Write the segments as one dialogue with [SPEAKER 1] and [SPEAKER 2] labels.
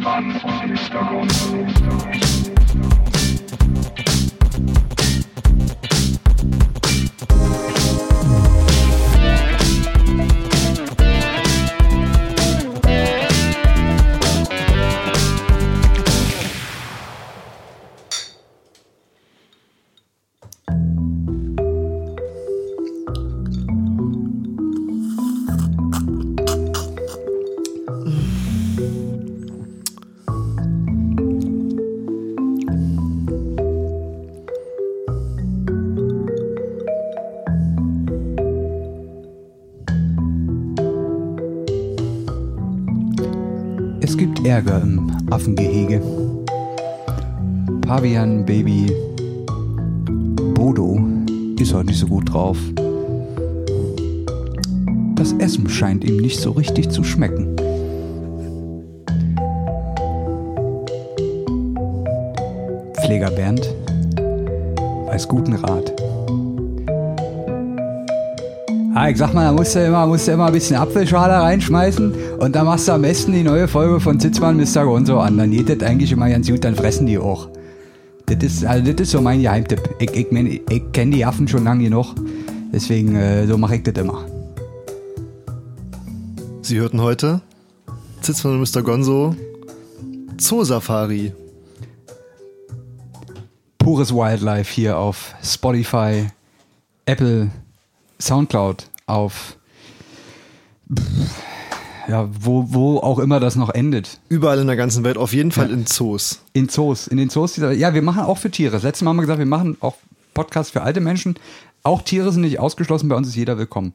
[SPEAKER 1] Sitzmann und Mr.
[SPEAKER 2] musst du immer, musst du immer ein bisschen Apfelschale reinschmeißen und dann machst du am besten die neue Folge von Sitzmann Mr. Gonzo an. Dann geht das eigentlich immer ganz gut, dann fressen die auch. Das ist, also das ist so mein Geheimtipp. Ich, ich, mein, ich kenne die Affen schon lange genug, deswegen äh, so mache ich das immer.
[SPEAKER 3] Sie hörten heute Zitzmann und Mr. Gonzo Zoosafari.
[SPEAKER 2] Pures Wildlife hier auf Spotify, Apple, Soundcloud, auf ja, wo, wo auch immer das noch endet.
[SPEAKER 3] Überall in der ganzen Welt, auf jeden Fall
[SPEAKER 2] Ja.
[SPEAKER 3] in Zoos.
[SPEAKER 2] In Zoos, in den Zoos dieser, ja, wir machen auch für Tiere. Das letzte Mal haben wir gesagt, wir machen auch Podcasts für alte Menschen. Auch Tiere sind nicht ausgeschlossen, bei uns ist jeder willkommen.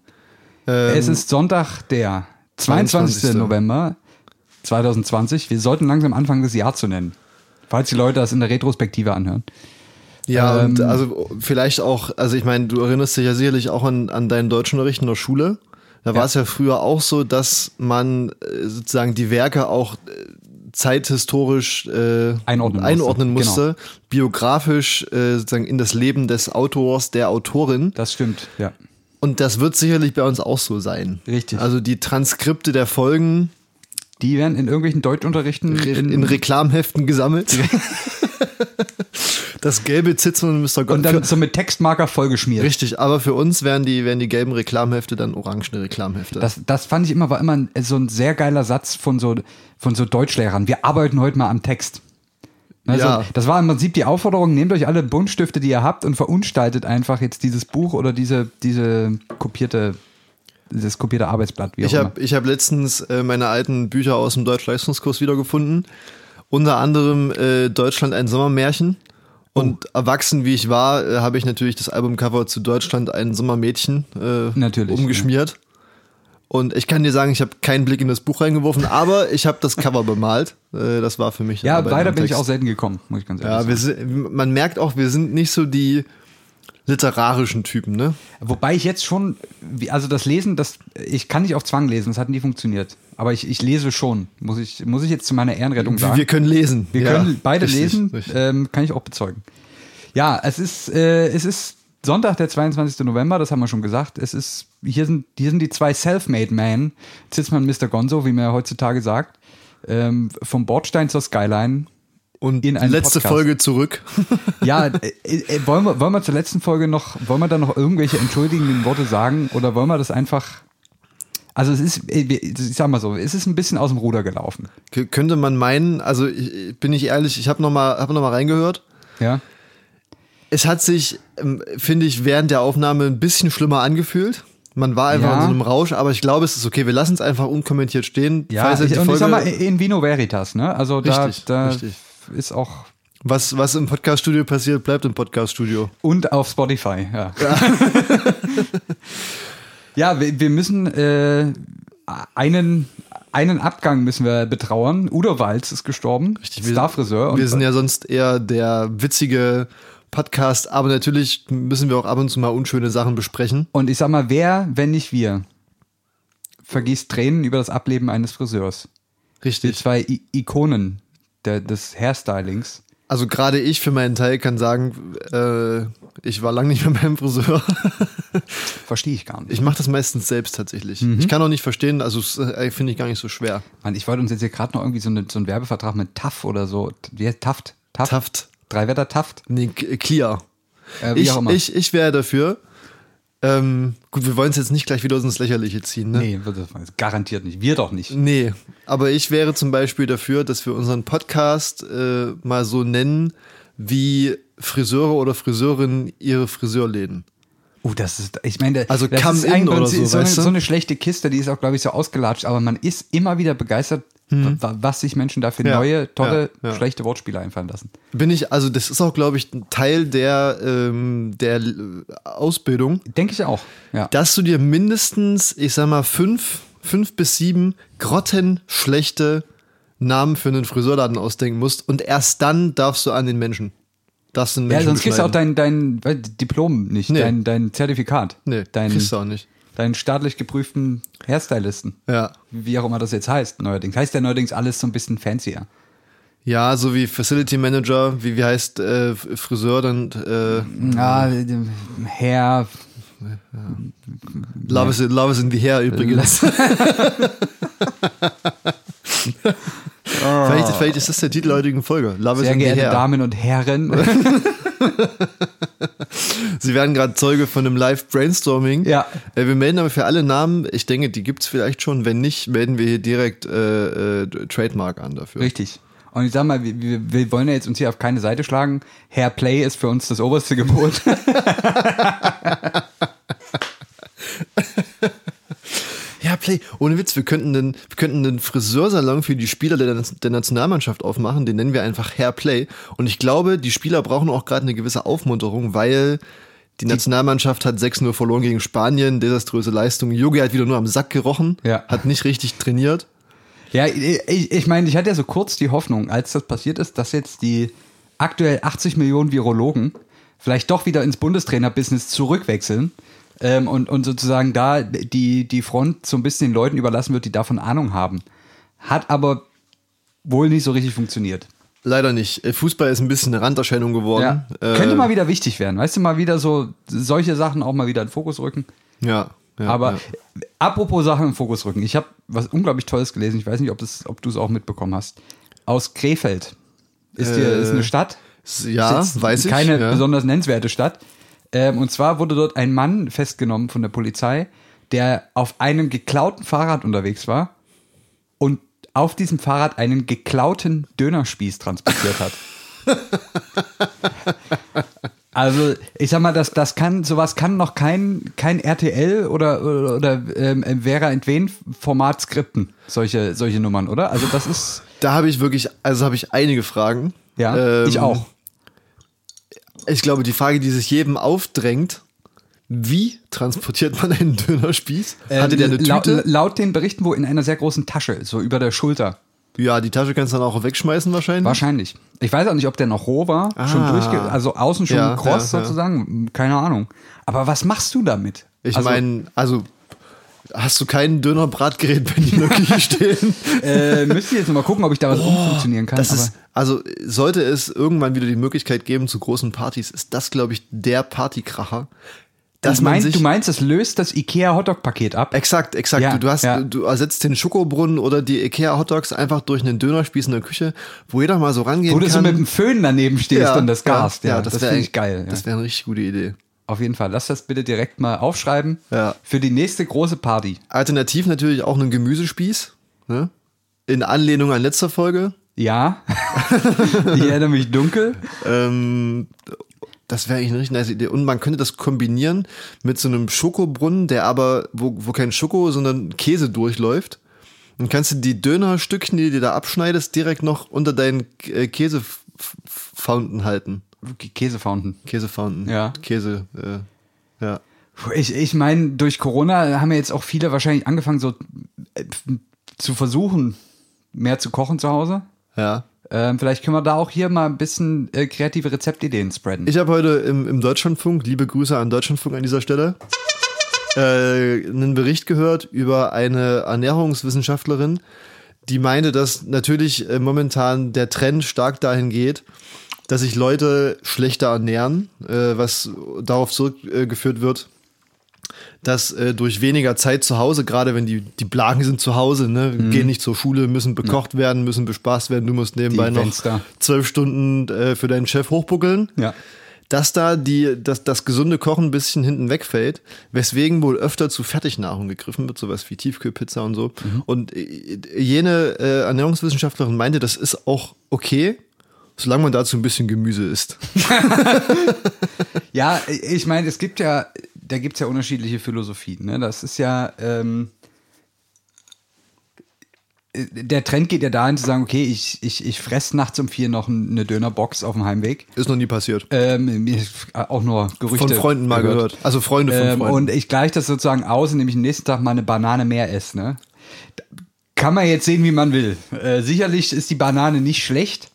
[SPEAKER 3] Ähm,
[SPEAKER 2] es ist Sonntag, der 22.
[SPEAKER 3] 22.
[SPEAKER 2] November 2020. Wir sollten langsam anfangen, das Jahr zu nennen. Falls die Leute das in der Retrospektive anhören.
[SPEAKER 3] Ja, und
[SPEAKER 2] Ähm,
[SPEAKER 3] also vielleicht auch, also ich meine, du erinnerst dich ja sicherlich auch an, an deinen Deutschunterricht in der Schule. Da war es ja früher auch so, dass man äh, sozusagen die Werke auch äh, zeithistorisch äh,
[SPEAKER 2] Einordnen musste.
[SPEAKER 3] einordnen
[SPEAKER 2] Genau.
[SPEAKER 3] musste, biografisch äh, sozusagen in das Leben des Autors, der Autorin.
[SPEAKER 2] Das stimmt, ja.
[SPEAKER 3] Und das wird sicherlich bei uns auch so sein.
[SPEAKER 2] Richtig.
[SPEAKER 3] Also die Transkripte der Folgen
[SPEAKER 2] Die werden in irgendwelchen Deutschunterrichten
[SPEAKER 3] re- in Reklamheften gesammelt. das gelbe Zitzen und Mr. Gott.
[SPEAKER 2] und dann so mit Textmarker vollgeschmiert.
[SPEAKER 3] Richtig, aber für uns wären die, wären die gelben Reklamhefte dann orangene Reklamhefte.
[SPEAKER 2] Das, das fand ich immer, war immer ein, so ein sehr geiler Satz von so, von so Deutschlehrern. Wir arbeiten heute mal am Text. Also,
[SPEAKER 3] Ja.
[SPEAKER 2] Das war im Prinzip die Aufforderung, nehmt euch alle Buntstifte, die ihr habt und verunstaltet einfach jetzt dieses Buch oder diese, diese kopierte, dieses kopierte Arbeitsblatt, wie auch
[SPEAKER 3] ich habe hab letztens äh, meine alten Bücher aus dem Deutschleistungskurs wiedergefunden. Unter anderem äh, Deutschland ein Sommermärchen. Und
[SPEAKER 2] Oh.
[SPEAKER 3] erwachsen wie ich war, äh, habe ich natürlich das Albumcover zu Deutschland ein Sommermädchen äh, umgeschmiert. Und ich kann dir sagen, ich habe keinen Blick in das Buch reingeworfen, aber ich habe das Cover bemalt. Äh, das war für mich.
[SPEAKER 2] Ja, weiter
[SPEAKER 3] am
[SPEAKER 2] bin ich auch selten gekommen, muss ich ganz ehrlich
[SPEAKER 3] Ja,
[SPEAKER 2] sagen.
[SPEAKER 3] sind, man merkt auch, wir sind nicht so die literarischen Typen, ne?
[SPEAKER 2] Wobei ich jetzt schon, wie- also das Lesen, das, ich kann nicht auf Zwang lesen, das hat nie funktioniert. Aber ich, ich lese schon, muss ich, muss ich jetzt zu meiner Ehrenrettung sagen.
[SPEAKER 3] Wir können lesen.
[SPEAKER 2] Wir
[SPEAKER 3] Ja,
[SPEAKER 2] können beide
[SPEAKER 3] richtig,
[SPEAKER 2] lesen,
[SPEAKER 3] richtig.
[SPEAKER 2] Ähm, kann ich auch bezeugen. Ja, es ist, äh, es ist Sonntag, der 22. November, das haben wir schon gesagt. Es ist, hier sind, hier sind die zwei Self-Made Men, Zitzmann und Mr. Gonzo, wie man ja heutzutage sagt, ähm, vom Bordstein zur Skyline.
[SPEAKER 3] Und
[SPEAKER 2] in einen
[SPEAKER 3] letzte
[SPEAKER 2] Podcast.
[SPEAKER 3] Folge zurück.
[SPEAKER 2] Ja, äh, äh, wollen, wir, wollen wir zur letzten Folge noch, wollen wir da noch irgendwelche entschuldigenden Worte sagen oder wollen wir das einfach, also es ist, äh, ich sag mal so, es ist ein bisschen aus dem Ruder gelaufen.
[SPEAKER 3] K könnte man meinen, also ich, bin ich ehrlich, ich habe nochmal hab noch mal reingehört.
[SPEAKER 2] Ja,
[SPEAKER 3] Es hat sich, ähm, finde ich, während der Aufnahme ein bisschen schlimmer angefühlt. Man war einfach
[SPEAKER 2] Ja.
[SPEAKER 3] in so einem Rausch, aber ich glaube, es ist okay. Wir lassen es einfach unkommentiert stehen.
[SPEAKER 2] ja
[SPEAKER 3] Falls
[SPEAKER 2] ich,
[SPEAKER 3] die
[SPEAKER 2] und ich
[SPEAKER 3] Folge,
[SPEAKER 2] sag mal, in vino veritas, ne? Also
[SPEAKER 3] Richtig,
[SPEAKER 2] da, da
[SPEAKER 3] richtig.
[SPEAKER 2] Ist auch
[SPEAKER 3] was, was im Podcaststudio passiert, bleibt im Podcaststudio.
[SPEAKER 2] Und auf Spotify, ja. Ja, wir, wir müssen äh, einen, einen Abgang müssen wir betrauern. Udo Walz ist gestorben,
[SPEAKER 3] wir-
[SPEAKER 2] Starfriseur.
[SPEAKER 3] Wir sind ja sonst eher der witzige Podcast, aber natürlich müssen wir auch ab und zu mal unschöne Sachen besprechen.
[SPEAKER 2] Und ich sag mal, wer, wenn nicht wir, vergießt Tränen über das Ableben eines Friseurs? Die
[SPEAKER 3] Richtig.
[SPEAKER 2] zwei I Ikonen der, des Hairstylings
[SPEAKER 3] Also gerade ich für meinen Teil kann sagen, äh, ich war lange nicht mehr beim Friseur.
[SPEAKER 2] Verstehe ich gar nicht.
[SPEAKER 3] Ich mache das meistens selbst tatsächlich.
[SPEAKER 2] Mhm.
[SPEAKER 3] Ich kann auch nicht verstehen, also äh, finde ich gar nicht so schwer.
[SPEAKER 2] Mann, ich wollte uns jetzt hier gerade noch irgendwie so, eine, so einen Werbevertrag mit TAF oder so. Wie heißt Taft? Taft?
[SPEAKER 3] Taft.
[SPEAKER 2] Dreiwetter Taft?
[SPEAKER 3] Nee, Clear.
[SPEAKER 2] Äh,
[SPEAKER 3] Ich, ich, ich wäre dafür. Ähm, gut, wir wollen es jetzt nicht gleich wieder ins Lächerliche ziehen, ne?
[SPEAKER 2] nee, garantiert nicht. Wir doch nicht.
[SPEAKER 3] Nee, aber ich wäre zum Beispiel dafür, dass wir unseren Podcast äh, mal so nennen, wie Friseure oder Friseurinnen ihre Friseurläden.
[SPEAKER 2] Oh, das ist, ich meine,
[SPEAKER 3] Also
[SPEAKER 2] das
[SPEAKER 3] come
[SPEAKER 2] ist
[SPEAKER 3] in oder so,
[SPEAKER 2] so, eine, so eine schlechte Kiste, die ist auch, glaube ich, so ausgelatscht, aber man ist immer wieder begeistert, wa- was sich Menschen da für
[SPEAKER 3] Hm. Ja,
[SPEAKER 2] neue, tolle,
[SPEAKER 3] ja, ja.
[SPEAKER 2] schlechte Wortspiele einfallen lassen.
[SPEAKER 3] Bin ich, also das ist auch, glaube ich, ein Teil der, ähm, der Ausbildung,
[SPEAKER 2] Denke ich auch, ja.
[SPEAKER 3] dass du dir mindestens, ich sag mal, fünf, fünf bis sieben grottenschlechte Namen für einen Friseurladen ausdenken musst und erst dann darfst du an den Menschen. Darfst du den
[SPEAKER 2] Ja,
[SPEAKER 3] Menschen
[SPEAKER 2] sonst kriegst du auch dein, dein Diplom nicht,
[SPEAKER 3] Nee.
[SPEAKER 2] dein, dein Zertifikat.
[SPEAKER 3] Nee,
[SPEAKER 2] dein,
[SPEAKER 3] kriegst du auch nicht.
[SPEAKER 2] deinen staatlich geprüften Hairstylisten.
[SPEAKER 3] Ja.
[SPEAKER 2] Wie auch immer das jetzt heißt, neuerdings. Heißt ja neuerdings alles so ein bisschen fancier.
[SPEAKER 3] Ja, so wie Facility Manager, wie, wie heißt äh, Friseur, dann äh,
[SPEAKER 2] Ja, Hair,
[SPEAKER 3] Love, is, Love is in the Hair übrigens. vielleicht, vielleicht ist das der Titel der heutigen Folge. Love
[SPEAKER 2] sehr geehrte. Damen und Herren.
[SPEAKER 3] Sie werden gerade Zeuge von einem Live-Brainstorming.
[SPEAKER 2] Ja.
[SPEAKER 3] Äh, wir melden aber für alle Namen, ich denke, die gibt's vielleicht schon. Wenn nicht, melden wir hier direkt äh, äh, Trademark an dafür.
[SPEAKER 2] Richtig. Und ich sag mal, wir, wir, wir wollen ja jetzt uns hier auf keine Seite schlagen. Hair Play ist für uns das oberste Gebot.
[SPEAKER 3] Ja, Play. Ohne Witz, wir könnten den, wir könnten den Friseursalon für die Spieler der, der Nationalmannschaft aufmachen. Den nennen wir einfach Hair Play. Und ich glaube, die Spieler brauchen auch gerade eine gewisse Aufmunterung, weil die Nationalmannschaft hat 6-0 verloren gegen Spanien. Desaströse Leistung. Yogi hat wieder nur am Sack gerochen.
[SPEAKER 2] Ja.
[SPEAKER 3] Hat nicht richtig trainiert.
[SPEAKER 2] ja, ich, ich meine, ich hatte ja so kurz die Hoffnung, als das passiert ist, dass jetzt die aktuell 80 Millionen Virologen vielleicht doch wieder ins Bundestrainer-Business zurückwechseln ähm, und, und sozusagen da die, die Front so ein bisschen den Leuten überlassen wird, die davon Ahnung haben. Hat aber wohl nicht so richtig funktioniert.
[SPEAKER 3] Leider nicht. Äh, Fußball ist ein bisschen eine Randerscheinung geworden.
[SPEAKER 2] Ja.
[SPEAKER 3] Äh,
[SPEAKER 2] Könnte mal wieder wichtig werden. Weißt du, mal wieder so solche Sachen auch mal wieder in den Fokus rücken.
[SPEAKER 3] Ja. ja
[SPEAKER 2] Aber
[SPEAKER 3] ja.
[SPEAKER 2] apropos Sachen im Fokus rücken. Ich habe was unglaublich Tolles gelesen. Ich weiß nicht, ob, das, ob du es auch mitbekommen hast. Aus Krefeld. Ist, hier,
[SPEAKER 3] Äh,
[SPEAKER 2] ist eine Stadt.
[SPEAKER 3] ja, weiß ich.
[SPEAKER 2] Keine besonders nennenswerte Stadt. Ähm, und zwar wurde dort ein Mann festgenommen von der Polizei, der auf einem geklauten Fahrrad unterwegs war und auf diesem Fahrrad einen geklauten Dönerspieß transportiert hat. Also, ich sag mal, das, das kann, sowas kann noch kein, kein RTL oder, oder, oder ähm, Vera Entwen Format skripten, solche, solche Nummern, oder? Also, das ist,
[SPEAKER 3] Da habe ich wirklich, also habe ich einige Fragen.
[SPEAKER 2] ja,
[SPEAKER 3] Ähm,
[SPEAKER 2] ich auch.
[SPEAKER 3] Ich glaube, die Frage, die sich jedem aufdrängt, wie transportiert man einen Dönerspieß? Hatte der eine
[SPEAKER 2] Ähm,
[SPEAKER 3] Tüte?
[SPEAKER 2] laut den Berichten wohl in einer sehr großen Tasche, so über der Schulter.
[SPEAKER 3] ja, die Tasche kannst du dann auch wegschmeißen wahrscheinlich.
[SPEAKER 2] Wahrscheinlich. Ich weiß auch nicht, ob der noch roh war, schon
[SPEAKER 3] Ah.
[SPEAKER 2] durchge also außen schon
[SPEAKER 3] Ja,
[SPEAKER 2] kross
[SPEAKER 3] ja.
[SPEAKER 2] sozusagen, keine Ahnung. Aber was machst du damit?
[SPEAKER 3] Ich
[SPEAKER 2] also,
[SPEAKER 3] meine, also hast du kein Dönerbratgerät bei dir in der Küche stehen?
[SPEAKER 2] äh, müsste ich jetzt mal gucken, ob ich da was umfunktionieren kann.
[SPEAKER 3] Das ist, also sollte es irgendwann wieder die Möglichkeit geben zu großen Partys, ist das, glaube ich, der Partykracher. Dass
[SPEAKER 2] meinst,
[SPEAKER 3] sich
[SPEAKER 2] du meinst, das löst das IKEA Hotdog-Paket ab?
[SPEAKER 3] Exakt, exakt.
[SPEAKER 2] Ja,
[SPEAKER 3] du, du hast,
[SPEAKER 2] ja.
[SPEAKER 3] du, ersetzt den Schokobrunnen oder die Ikea Hotdogs einfach durch einen Dönerspieß in der Küche, wo jeder mal so rangehen
[SPEAKER 2] Wo du so
[SPEAKER 3] kann.
[SPEAKER 2] mit dem Föhn daneben stehst und das Gas. Ja,
[SPEAKER 3] das,
[SPEAKER 2] das, finde ich geil. Ja.
[SPEAKER 3] Das wäre eine richtig gute Idee.
[SPEAKER 2] Auf jeden Fall. Lass das bitte direkt mal aufschreiben
[SPEAKER 3] Ja.
[SPEAKER 2] für die nächste große Party.
[SPEAKER 3] Alternativ natürlich auch einen Gemüsespieß, ne? In Anlehnung an letzter Folge.
[SPEAKER 2] Ja, ich erinnere mich dunkel.
[SPEAKER 3] Ähm, das wäre eigentlich eine richtig nice Idee. Und man könnte das kombinieren mit so einem Schokobrunnen, der aber, wo, wo kein Schoko, sondern Käse durchläuft. Dann kannst du die Dönerstückchen, die du da abschneidest, direkt noch unter deinen äh, Käsefountain halten.
[SPEAKER 2] Käsefountain.
[SPEAKER 3] Käsefountain.
[SPEAKER 2] Ja.
[SPEAKER 3] Käse, äh, ja.
[SPEAKER 2] Ich, ich meine, durch Corona haben ja jetzt auch viele wahrscheinlich angefangen, so äh, zu versuchen, mehr zu kochen zu Hause.
[SPEAKER 3] Ja.
[SPEAKER 2] Ähm, vielleicht können wir da auch hier mal ein bisschen äh, kreative Rezeptideen spreaden.
[SPEAKER 3] Ich habe heute im, im Deutschlandfunk, liebe Grüße an Deutschlandfunk an dieser Stelle, äh, einen Bericht gehört über eine Ernährungswissenschaftlerin, die meinte, dass natürlich äh, momentan der Trend stark dahin geht, dass sich Leute schlechter ernähren, äh, was darauf zurückgeführt wird, dass äh, durch weniger Zeit zu Hause, gerade wenn die, die Blagen sind zu Hause, ne,
[SPEAKER 2] Mhm.
[SPEAKER 3] gehen nicht zur Schule, müssen bekocht werden, müssen bespaßt werden, du musst nebenbei noch zwölf Stunden äh, für deinen Chef hochbuckeln.
[SPEAKER 2] Ja.
[SPEAKER 3] Dass da die, dass das gesunde Kochen ein bisschen hinten wegfällt, weswegen wohl öfter zu Fertignahrung gegriffen wird, sowas wie Tiefkühlpizza und so.
[SPEAKER 2] Mhm.
[SPEAKER 3] Und äh, jene äh, Ernährungswissenschaftlerin meinte, das ist auch okay, solange man dazu ein bisschen Gemüse isst.
[SPEAKER 2] Ja, ich meine, es gibt ja, da gibt es ja unterschiedliche Philosophien. Ne? Das ist ja, ähm, der Trend geht ja dahin zu sagen, okay, ich, ich, ich fresse nachts um vier noch eine Dönerbox auf dem Heimweg.
[SPEAKER 3] Ist noch nie passiert.
[SPEAKER 2] Ähm, auch nur Gerüchte.
[SPEAKER 3] Von Freunden mal gehört. Also Freunde von
[SPEAKER 2] Ähm,
[SPEAKER 3] Freunden.
[SPEAKER 2] und ich gleiche das sozusagen aus, indem ich am nächsten Tag mal eine Banane mehr esse. Ne? Kann man jetzt sehen, wie man will. Äh, sicherlich ist die Banane nicht schlecht,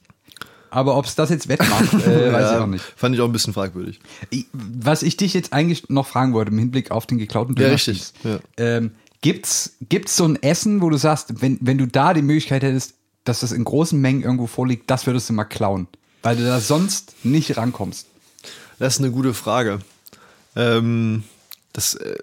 [SPEAKER 2] aber ob es das jetzt wettmacht, äh, weiß ich
[SPEAKER 3] Ja,
[SPEAKER 2] auch nicht.
[SPEAKER 3] Fand ich auch ein bisschen fragwürdig.
[SPEAKER 2] Ich- Was ich dich jetzt eigentlich noch fragen wollte im Hinblick auf den geklauten
[SPEAKER 3] Ja,
[SPEAKER 2] Dönerspieß.
[SPEAKER 3] richtig, ja.
[SPEAKER 2] Ähm, gibt's, gibt's so ein Essen, wo du sagst, wenn, wenn du da die Möglichkeit hättest, dass das in großen Mengen irgendwo vorliegt, das würdest du mal klauen? Weil du da sonst nicht rankommst.
[SPEAKER 3] Das ist eine gute Frage. Ähm, das, äh,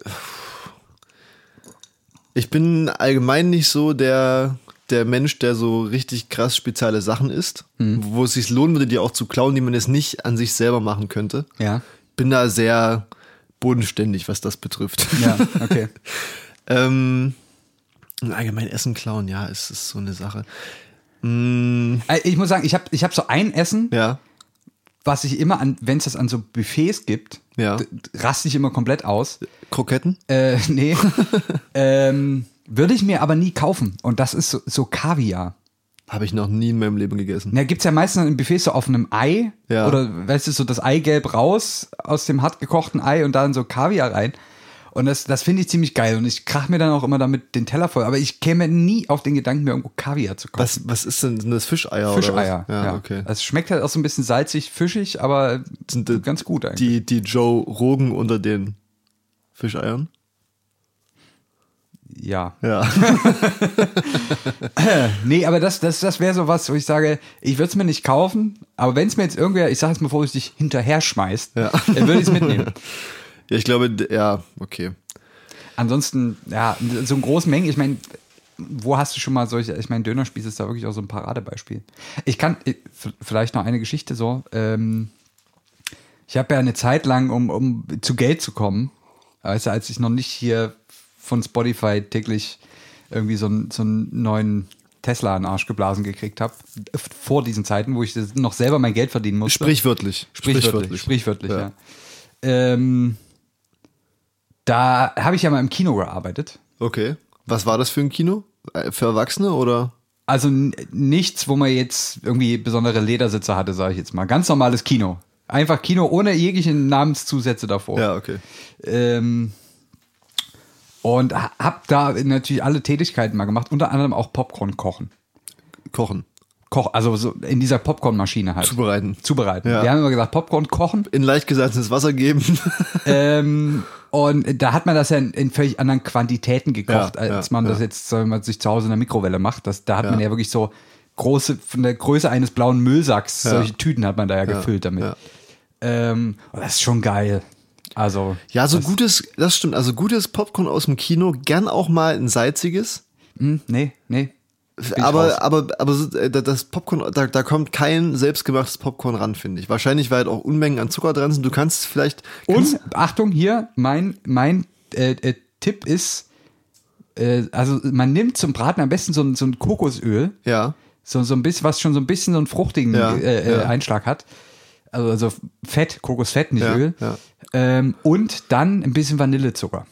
[SPEAKER 3] ich bin allgemein nicht so der, der Mensch, der so richtig krass spezielle Sachen isst,
[SPEAKER 2] Mhm.
[SPEAKER 3] wo es sich lohnen würde, die auch zu klauen, die man jetzt nicht an sich selber machen könnte.
[SPEAKER 2] Ja.
[SPEAKER 3] Bin da sehr bodenständig, was das betrifft.
[SPEAKER 2] Ja, okay.
[SPEAKER 3] ähm, allgemein Essen klauen, ja, es ist so eine Sache.
[SPEAKER 2] Äh, Ich muss sagen, ich habe ich hab so ein Essen,
[SPEAKER 3] ja,
[SPEAKER 2] was ich immer an, wenn es das an so Buffets gibt,
[SPEAKER 3] Ja.
[SPEAKER 2] raste ich immer komplett aus.
[SPEAKER 3] Kroketten?
[SPEAKER 2] Äh, nee. ähm, würde ich mir aber nie kaufen. Und das ist so, so Kaviar.
[SPEAKER 3] Habe ich noch nie in meinem Leben gegessen.
[SPEAKER 2] Na, gibt's ja meistens in Buffets so auf einem Ei.
[SPEAKER 3] Ja.
[SPEAKER 2] Oder, weißt du, so das Eigelb raus aus dem hart gekochten Ei und dann so Kaviar rein. Und das, das finde ich ziemlich geil. Und ich krach mir dann auch immer damit den Teller voll. Aber ich käme nie auf den Gedanken, mir irgendwo Kaviar zu kaufen.
[SPEAKER 3] Was, was ist denn, sind das Fischeier?
[SPEAKER 2] Fischeier.
[SPEAKER 3] Oder was? Ja, okay.
[SPEAKER 2] Es schmeckt halt auch so ein bisschen salzig, fischig, aber
[SPEAKER 3] Sind
[SPEAKER 2] ganz gut eigentlich.
[SPEAKER 3] Die, die Joe Rogan unter den Fischeiern?
[SPEAKER 2] Ja.
[SPEAKER 3] Ja.
[SPEAKER 2] Nee, aber das, das, das wäre so was, wo ich sage, ich würde es mir nicht kaufen, aber wenn es mir jetzt irgendwer, ich sage jetzt mal vorsichtig, hinterher schmeißt,
[SPEAKER 3] Ja.
[SPEAKER 2] dann würde ich es mitnehmen.
[SPEAKER 3] ja, ich glaube, ja, okay.
[SPEAKER 2] Ansonsten, ja, so in großen Mengen, ich meine, wo hast du schon mal solche, ich meine, Dönerspieß ist da wirklich auch so ein Paradebeispiel. Ich kann, v- vielleicht noch eine Geschichte so, ähm, ich habe ja eine Zeit lang, um, um zu Geld zu kommen, also als ich noch nicht hier von Spotify täglich irgendwie so, einen- so einen neuen Tesla in den Arsch geblasen gekriegt habe, vor diesen Zeiten, wo ich noch selber mein Geld verdienen musste.
[SPEAKER 3] Sprichwörtlich.
[SPEAKER 2] Sprichwörtlich, sprichwörtlich, ja. Ähm, da habe ich ja mal im Kino gearbeitet.
[SPEAKER 3] Okay. Was war das für ein Kino? Äh, Für Erwachsene oder?
[SPEAKER 2] Also nichts, wo man jetzt irgendwie besondere Ledersitze hatte, sage ich jetzt mal. Ganz normales Kino. Einfach Kino ohne jegliche Namenszusätze davor.
[SPEAKER 3] Ja, okay.
[SPEAKER 2] Ähm, und ha- hab da natürlich alle Tätigkeiten mal gemacht, unter anderem auch Popcorn kochen.
[SPEAKER 3] Kochen.
[SPEAKER 2] Koch, also so in dieser Popcornmaschine halt.
[SPEAKER 3] Zubereiten.
[SPEAKER 2] Zubereiten.
[SPEAKER 3] Ja.
[SPEAKER 2] Wir haben immer gesagt, Popcorn kochen.
[SPEAKER 3] In leicht gesalzenes Wasser geben.
[SPEAKER 2] ähm, und da hat man das ja in, in völlig anderen Quantitäten gekocht,
[SPEAKER 3] Ja,
[SPEAKER 2] als
[SPEAKER 3] ja,
[SPEAKER 2] man das jetzt, wir mal, sich zu Hause in der Mikrowelle macht. Das, da hat man ja wirklich so große, von der Größe eines blauen Müllsacks, solche Tüten hat man da ja, gefüllt damit. Ähm, das ist schon geil. Also,
[SPEAKER 3] ja, so gutes, das stimmt. Also gutes Popcorn aus dem Kino, gern auch mal ein salziges.
[SPEAKER 2] hm, nee, nee.
[SPEAKER 3] Aber, aber, aber äh, das Popcorn, da, da kommt kein selbstgemachtes Popcorn ran, finde ich. Wahrscheinlich, weil halt auch Unmengen an Zucker dran sind. Du kannst vielleicht. Kannst,
[SPEAKER 2] Und Achtung, hier, mein, mein äh, äh, Tipp ist, äh, also man nimmt zum Braten am besten so ein, so ein Kokosöl.
[SPEAKER 3] ja.
[SPEAKER 2] so, so ein bisschen, was schon so ein bisschen so einen fruchtigen
[SPEAKER 3] Ja,
[SPEAKER 2] äh, äh,
[SPEAKER 3] ja.
[SPEAKER 2] Einschlag hat. Also, also Fett, Kokosfett, nicht
[SPEAKER 3] Ja,
[SPEAKER 2] Öl. Ähm, und dann ein bisschen Vanillezucker.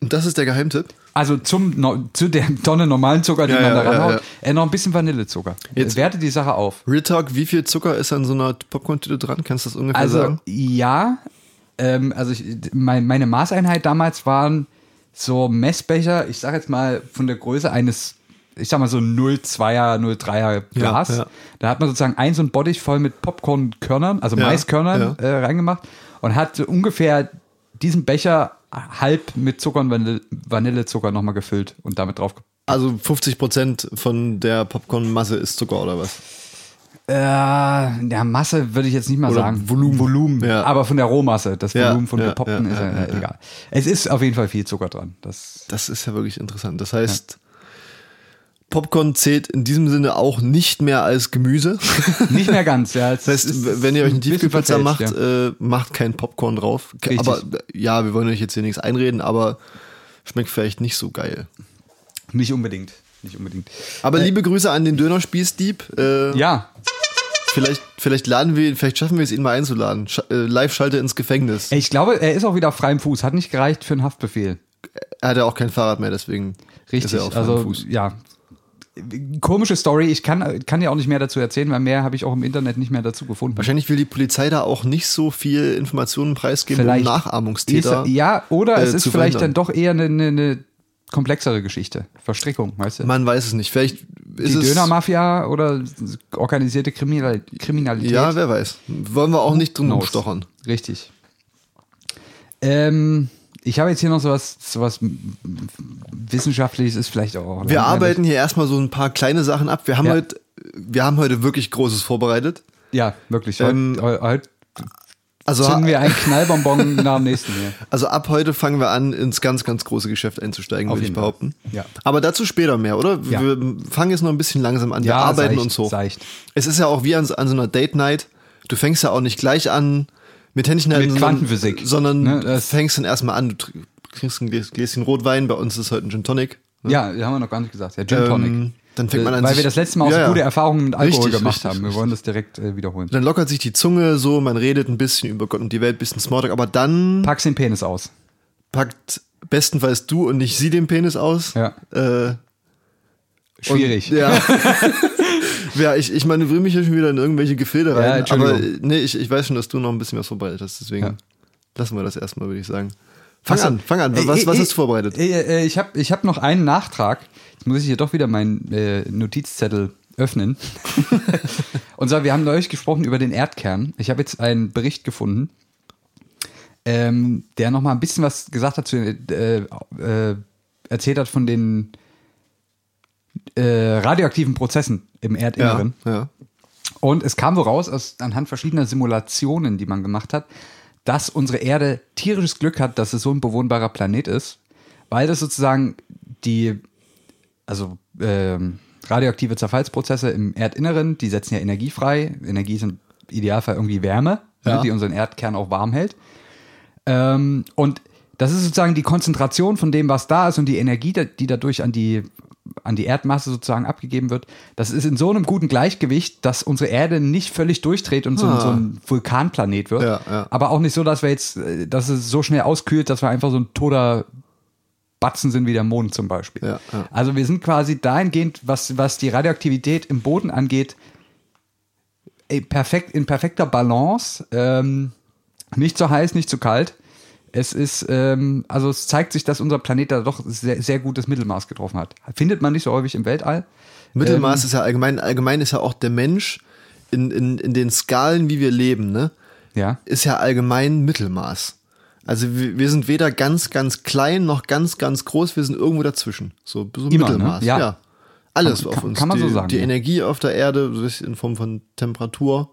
[SPEAKER 3] Und das ist der Geheimtipp.
[SPEAKER 2] Also zum, no, zu der Tonne normalen Zucker, den
[SPEAKER 3] Ja,
[SPEAKER 2] man da
[SPEAKER 3] ja,
[SPEAKER 2] ranhaut,
[SPEAKER 3] ja.
[SPEAKER 2] Äh, noch ein bisschen Vanillezucker.
[SPEAKER 3] Jetzt-
[SPEAKER 2] Werte die Sache auf.
[SPEAKER 3] Real Talk, wie viel Zucker ist an so einer Popcorn-Tüte dran? Kannst du das ungefähr
[SPEAKER 2] Also
[SPEAKER 3] sagen?
[SPEAKER 2] ja, ähm, also ich, mein, meine Maßeinheit damals waren so Messbecher, ich sag jetzt mal von der Größe eines, ich sag mal so 0,2er, 0,3er Glas. Da hat man sozusagen ein so ein Bottich voll mit Popcornkörnern, also Maiskörnern äh, reingemacht und hat so ungefähr diesen Becher halb mit Zucker und Vanille, Vanillezucker nochmal gefüllt und damit drauf.
[SPEAKER 3] Also 50 Prozent von der Popcorn-Masse ist Zucker oder was?
[SPEAKER 2] Äh, ja, Masse würde ich jetzt nicht mal
[SPEAKER 3] Oder
[SPEAKER 2] sagen.
[SPEAKER 3] Volumen.
[SPEAKER 2] Volumen.
[SPEAKER 3] Ja.
[SPEAKER 2] Aber von der Rohmasse. Das
[SPEAKER 3] Ja,
[SPEAKER 2] Volumen von
[SPEAKER 3] ja,
[SPEAKER 2] gepoppten ist ja. egal. Es ist auf jeden Fall viel Zucker dran. Das,
[SPEAKER 3] Das ist ja wirklich interessant. Das heißt, Popcorn zählt in diesem Sinne auch nicht mehr als Gemüse.
[SPEAKER 2] nicht mehr ganz, ja.
[SPEAKER 3] Das heißt,
[SPEAKER 2] ist
[SPEAKER 3] wenn ihr euch
[SPEAKER 2] ein
[SPEAKER 3] einen
[SPEAKER 2] bisschen
[SPEAKER 3] Tiefkühlpizza macht,
[SPEAKER 2] ja.
[SPEAKER 3] äh, macht kein Popcorn drauf.
[SPEAKER 2] Richtig.
[SPEAKER 3] Aber äh, ja, wir wollen euch jetzt hier nichts einreden, aber schmeckt vielleicht nicht so geil.
[SPEAKER 2] Nicht unbedingt. Nicht unbedingt.
[SPEAKER 3] Aber liebe Grüße an den Dönerspießdieb. Äh,
[SPEAKER 2] Ja,
[SPEAKER 3] Vielleicht, vielleicht laden wir, ihn- vielleicht schaffen wir es, ihn mal einzuladen. Sch äh, Live-Schalte ins Gefängnis.
[SPEAKER 2] ich glaube, er ist auch wieder auf freiem Fuß. Hat nicht gereicht für einen Haftbefehl.
[SPEAKER 3] Er hat ja auch kein Fahrrad mehr, deswegen
[SPEAKER 2] Richtig.
[SPEAKER 3] ist er auf freiem
[SPEAKER 2] also,
[SPEAKER 3] Fuß.
[SPEAKER 2] ja. Komische Story. Ich kann, kann ja auch nicht mehr dazu erzählen, weil mehr habe ich auch im Internet nicht mehr dazu gefunden.
[SPEAKER 3] Wahrscheinlich will die Polizei da auch nicht so viel Informationen preisgeben,
[SPEAKER 2] Vielleicht
[SPEAKER 3] um Nachahmungstäter.
[SPEAKER 2] Ist, ja, oder
[SPEAKER 3] äh,
[SPEAKER 2] es ist vielleicht
[SPEAKER 3] verhindern.
[SPEAKER 2] dann doch eher eine, eine, eine komplexere Geschichte. Verstrickung, weißt du?
[SPEAKER 3] Man weiß es nicht. Vielleicht ist
[SPEAKER 2] die
[SPEAKER 3] es.
[SPEAKER 2] Dönermafia oder organisierte Kriminal Kriminalität.
[SPEAKER 3] Ja, wer weiß. Wollen wir auch nicht drum stochern.
[SPEAKER 2] Richtig. Ähm, ich habe jetzt hier noch sowas, sowas Wissenschaftliches, ist vielleicht auch.
[SPEAKER 3] Wir arbeiten hier erstmal so ein paar kleine Sachen ab. Wir haben
[SPEAKER 2] Ja.
[SPEAKER 3] heute, wir haben heute wirklich Großes vorbereitet.
[SPEAKER 2] Ja, wirklich.
[SPEAKER 3] Ähm,
[SPEAKER 2] Heute, heute
[SPEAKER 3] Also,
[SPEAKER 2] zünden wir einen Knallbonbon nach dem nächsten hier.
[SPEAKER 3] also ab heute fangen wir an, ins ganz, ganz große Geschäft einzusteigen,
[SPEAKER 2] Auf
[SPEAKER 3] würde ich
[SPEAKER 2] Fall.
[SPEAKER 3] behaupten.
[SPEAKER 2] Ja.
[SPEAKER 3] Aber dazu später mehr, oder?
[SPEAKER 2] Ja.
[SPEAKER 3] Wir fangen jetzt noch ein bisschen langsam an. Wir
[SPEAKER 2] Ja,
[SPEAKER 3] arbeiten
[SPEAKER 2] seicht,
[SPEAKER 3] uns hoch.
[SPEAKER 2] seicht.
[SPEAKER 3] Es ist ja auch wie an, an so einer Date Night. Du fängst ja auch nicht gleich an mit Händchen halten,
[SPEAKER 2] Mit Quantenphysik.
[SPEAKER 3] sondern
[SPEAKER 2] Ne, das-
[SPEAKER 3] fängst dann erstmal an. Du trinkst ein Gläs- Gläschen Rotwein. Bei uns ist heute ein Gin Tonic.
[SPEAKER 2] Ja, das haben wir noch gar nicht gesagt. Ja, Gin Tonic.
[SPEAKER 3] Ähm, dann fängt man an,
[SPEAKER 2] Weil wir das letzte Mal auch so
[SPEAKER 3] Ja, ja.
[SPEAKER 2] gute Erfahrungen mit Alkohol
[SPEAKER 3] Richtig,
[SPEAKER 2] gemacht
[SPEAKER 3] richtig,
[SPEAKER 2] haben. Wir
[SPEAKER 3] richtig.
[SPEAKER 2] wollen das direkt äh, wiederholen.
[SPEAKER 3] Dann lockert sich die Zunge so, man redet ein bisschen über Gott und die Welt, bisschen Smalltalk, aber dann
[SPEAKER 2] Packst den Penis aus.
[SPEAKER 3] packt bestenfalls du und nicht sie den Penis aus.
[SPEAKER 2] Ja.
[SPEAKER 3] Äh,
[SPEAKER 2] Schwierig.
[SPEAKER 3] Und, ja. ja, ich, ich manövriere mich hier schon wieder in irgendwelche Gefilde
[SPEAKER 2] Ja,
[SPEAKER 3] rein. aber
[SPEAKER 2] Entschuldigung.
[SPEAKER 3] nee, ich, ich weiß schon, dass du noch ein bisschen was vorbereitet hast, deswegen
[SPEAKER 2] Ja.
[SPEAKER 3] lassen wir das erstmal, würde ich sagen. Fang
[SPEAKER 2] so.
[SPEAKER 3] an, fang an. Was,
[SPEAKER 2] äh,
[SPEAKER 3] was hast du vorbereitet?
[SPEAKER 2] Äh, äh, ich habe ich hab noch einen Nachtrag. Jetzt muss ich hier doch wieder meinen äh, Notizzettel öffnen. Und zwar, wir haben neulich gesprochen über den Erdkern. Ich habe jetzt einen Bericht gefunden, ähm, der noch mal ein bisschen was gesagt hat, zu, äh, äh, erzählt hat von den äh, radioaktiven Prozessen im
[SPEAKER 3] ja,
[SPEAKER 2] Erdinneren.
[SPEAKER 3] ja.
[SPEAKER 2] Und es kam wohl raus, aus, anhand verschiedener Simulationen, die man gemacht hat, dass unsere Erde tierisches Glück hat, dass es so ein bewohnbarer Planet ist, weil das sozusagen die, also ähm, radioaktive Zerfallsprozesse im Erdinneren, die setzen ja Energie frei. Energie ist im Idealfall irgendwie Wärme,
[SPEAKER 3] Ja.
[SPEAKER 2] ne, die unseren Erdkern auch warm hält. Ähm, und das ist sozusagen die Konzentration von dem, was da ist und die Energie, die dadurch an die, an die Erdmasse sozusagen abgegeben wird. Das ist in so einem guten Gleichgewicht, dass unsere Erde nicht völlig durchdreht und so,
[SPEAKER 3] Ah.
[SPEAKER 2] so ein Vulkanplanet wird.
[SPEAKER 3] Ja, ja.
[SPEAKER 2] Aber auch nicht so, dass wir jetzt, äh, dass es so schnell auskühlt, dass wir einfach so ein toter Batzen sind wie der Mond zum Beispiel.
[SPEAKER 3] Ja, ja.
[SPEAKER 2] Also wir sind quasi dahingehend, was, was die Radioaktivität im Boden angeht, perfekt, in perfekter Balance. Ähm, nicht zu heiß, nicht zu kalt. Es ist, ähm, also es zeigt sich, dass unser Planet da doch sehr, sehr gutes Mittelmaß getroffen hat. Findet man nicht so häufig im Weltall.
[SPEAKER 3] Mittelmaß
[SPEAKER 2] Ähm,
[SPEAKER 3] ist ja allgemein, allgemein ist ja auch der Mensch in, in, in den Skalen, wie wir leben, ne?
[SPEAKER 2] Ja.
[SPEAKER 3] ist ja allgemein Mittelmaß. Also wir, wir sind weder ganz, ganz klein noch ganz, ganz groß, wir sind irgendwo dazwischen. So, so
[SPEAKER 2] Immer, ne?
[SPEAKER 3] Mittelmaß.
[SPEAKER 2] Ja.
[SPEAKER 3] Alles
[SPEAKER 2] Kann-
[SPEAKER 3] auf uns.
[SPEAKER 2] kann man
[SPEAKER 3] die,
[SPEAKER 2] so sagen,
[SPEAKER 3] Die
[SPEAKER 2] ja.
[SPEAKER 3] Energie auf der Erde in Form von Temperatur,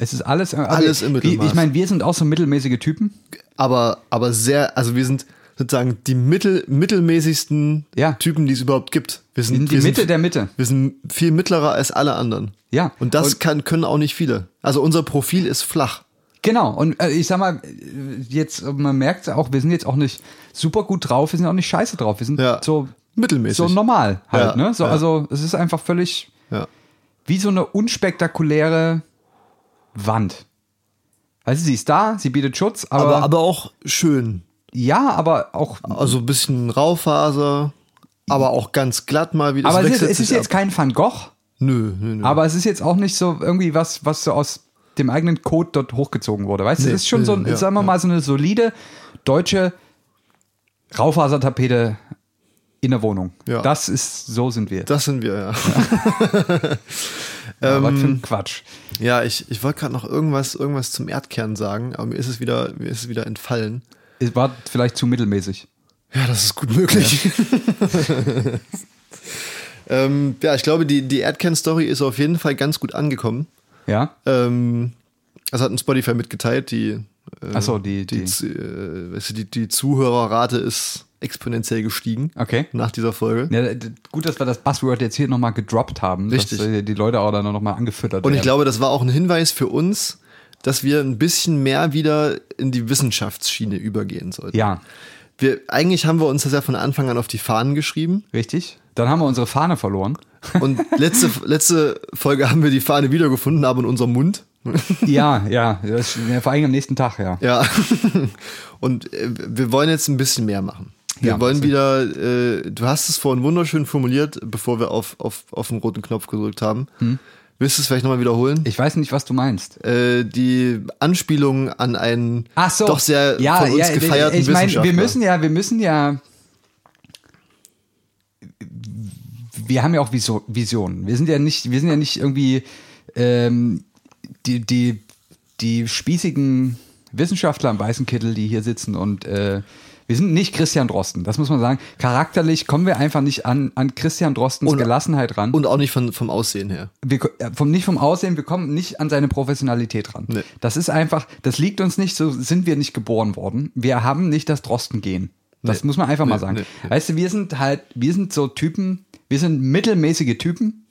[SPEAKER 2] Es ist alles,
[SPEAKER 3] Alles im Mittelmaß.
[SPEAKER 2] Ich meine, wir sind auch so mittelmäßige Typen.
[SPEAKER 3] aber, aber sehr, also wir sind sozusagen die mittel, mittelmäßigsten
[SPEAKER 2] Ja.
[SPEAKER 3] Typen, die es überhaupt gibt. Wir sind
[SPEAKER 2] In die
[SPEAKER 3] wir
[SPEAKER 2] Mitte
[SPEAKER 3] sind,
[SPEAKER 2] der Mitte.
[SPEAKER 3] Wir sind viel mittlerer als alle anderen.
[SPEAKER 2] Ja.
[SPEAKER 3] Und das
[SPEAKER 2] Und-
[SPEAKER 3] kann, können auch nicht viele. Also unser Profil ist flach.
[SPEAKER 2] Genau, und äh, ich sag mal, jetzt, man merkt auch, wir sind jetzt auch nicht super gut drauf, wir sind auch nicht scheiße drauf, wir sind
[SPEAKER 3] Ja.
[SPEAKER 2] so,
[SPEAKER 3] Mittelmäßig.
[SPEAKER 2] so normal halt,
[SPEAKER 3] Ja,
[SPEAKER 2] ne? So. Also es ist einfach völlig wie so eine unspektakuläre Wand. Also sie ist da, sie bietet Schutz, aber,
[SPEAKER 3] Aber, aber auch schön.
[SPEAKER 2] ja, aber auch,
[SPEAKER 3] Also ein bisschen Raufaser, aber auch ganz glatt mal wieder.
[SPEAKER 2] aber es ist, es ist jetzt
[SPEAKER 3] ab.
[SPEAKER 2] kein Van Gogh,
[SPEAKER 3] Nö, nö, nö.
[SPEAKER 2] aber es ist jetzt auch nicht so irgendwie was, was so aus dem eigenen Code dort hochgezogen wurde. Weißt du,
[SPEAKER 3] Nee,
[SPEAKER 2] es ist schon so, ein,
[SPEAKER 3] ja,
[SPEAKER 2] sagen wir
[SPEAKER 3] ja.
[SPEAKER 2] mal, so eine solide deutsche Raufasertapete in der Wohnung.
[SPEAKER 3] Ja.
[SPEAKER 2] Das ist, so sind wir.
[SPEAKER 3] das sind wir, ja.
[SPEAKER 2] Ja, was für
[SPEAKER 3] ähm,
[SPEAKER 2] ein Quatsch.
[SPEAKER 3] Ja, ich, ich wollte gerade noch irgendwas, irgendwas zum Erdkern sagen, aber mir ist es wieder, mir ist es wieder entfallen.
[SPEAKER 2] Es war vielleicht zu mittelmäßig.
[SPEAKER 3] Ja, das ist gut möglich. ähm, ja, ich glaube, die, die Erdkern-Story ist auf jeden Fall ganz gut angekommen.
[SPEAKER 2] Ja.
[SPEAKER 3] Ähm, das hat ein Spotify mitgeteilt, die, äh,
[SPEAKER 2] so, die-
[SPEAKER 3] die,
[SPEAKER 2] die-
[SPEAKER 3] äh, weißt du, die, die Zuhörerrate ist exponentiell gestiegen
[SPEAKER 2] Okay.
[SPEAKER 3] nach dieser Folge.
[SPEAKER 2] Ja, gut, dass wir das Buzzword jetzt hier nochmal gedroppt haben,
[SPEAKER 3] Richtig.
[SPEAKER 2] dass äh, die Leute auch dann nochmal angefüttert
[SPEAKER 3] Und ich
[SPEAKER 2] werden.
[SPEAKER 3] glaube, das war auch ein Hinweis für uns, dass wir ein bisschen mehr wieder in die Wissenschaftsschiene übergehen sollten.
[SPEAKER 2] Ja,
[SPEAKER 3] Wir, eigentlich haben wir uns das ja von Anfang an auf die Fahnen geschrieben.
[SPEAKER 2] richtig. Dann haben wir unsere Fahne verloren.
[SPEAKER 3] Und letzte, letzte Folge haben wir die Fahne wiedergefunden, aber in unserem Mund.
[SPEAKER 2] ja, ja, das, vor allem am nächsten Tag, ja.
[SPEAKER 3] Ja. Und äh, wir wollen jetzt ein bisschen mehr machen. Wir
[SPEAKER 2] Ja,
[SPEAKER 3] wollen wieder, äh, du hast es vorhin wunderschön formuliert, bevor wir auf, auf, auf den roten Knopf gedrückt haben. Willst du es vielleicht nochmal wiederholen?
[SPEAKER 2] Hm? Ich weiß nicht, was du meinst.
[SPEAKER 3] äh, die Anspielung an einen
[SPEAKER 2] so.
[SPEAKER 3] doch sehr
[SPEAKER 2] ja,
[SPEAKER 3] von uns
[SPEAKER 2] ja,
[SPEAKER 3] gefeierten
[SPEAKER 2] Ich meine,
[SPEAKER 3] Wissenschaftler.
[SPEAKER 2] wir müssen ja, wir müssen ja. Wir haben ja auch Visionen. Wir sind ja nicht, wir sind ja nicht irgendwie ähm, die, die, die spießigen Wissenschaftler im weißen Kittel, die hier sitzen und äh, wir sind nicht Christian Drosten, das muss man sagen. Charakterlich kommen wir einfach nicht an, an Christian Drostens
[SPEAKER 3] Und-
[SPEAKER 2] Gelassenheit ran.
[SPEAKER 3] Und auch nicht von, vom Aussehen her.
[SPEAKER 2] wir, äh, vom, nicht vom Aussehen, wir kommen nicht an seine Professionalität ran.
[SPEAKER 3] Nee.
[SPEAKER 2] Das ist einfach, das liegt uns nicht, so sind wir nicht geboren worden. Wir haben nicht das Drosten-Gen. Das
[SPEAKER 3] Nee.
[SPEAKER 2] muss man einfach mal
[SPEAKER 3] Nee,
[SPEAKER 2] sagen.
[SPEAKER 3] nee, nee.
[SPEAKER 2] Weißt du, wir sind halt, wir sind so Typen, wir sind mittelmäßige Typen,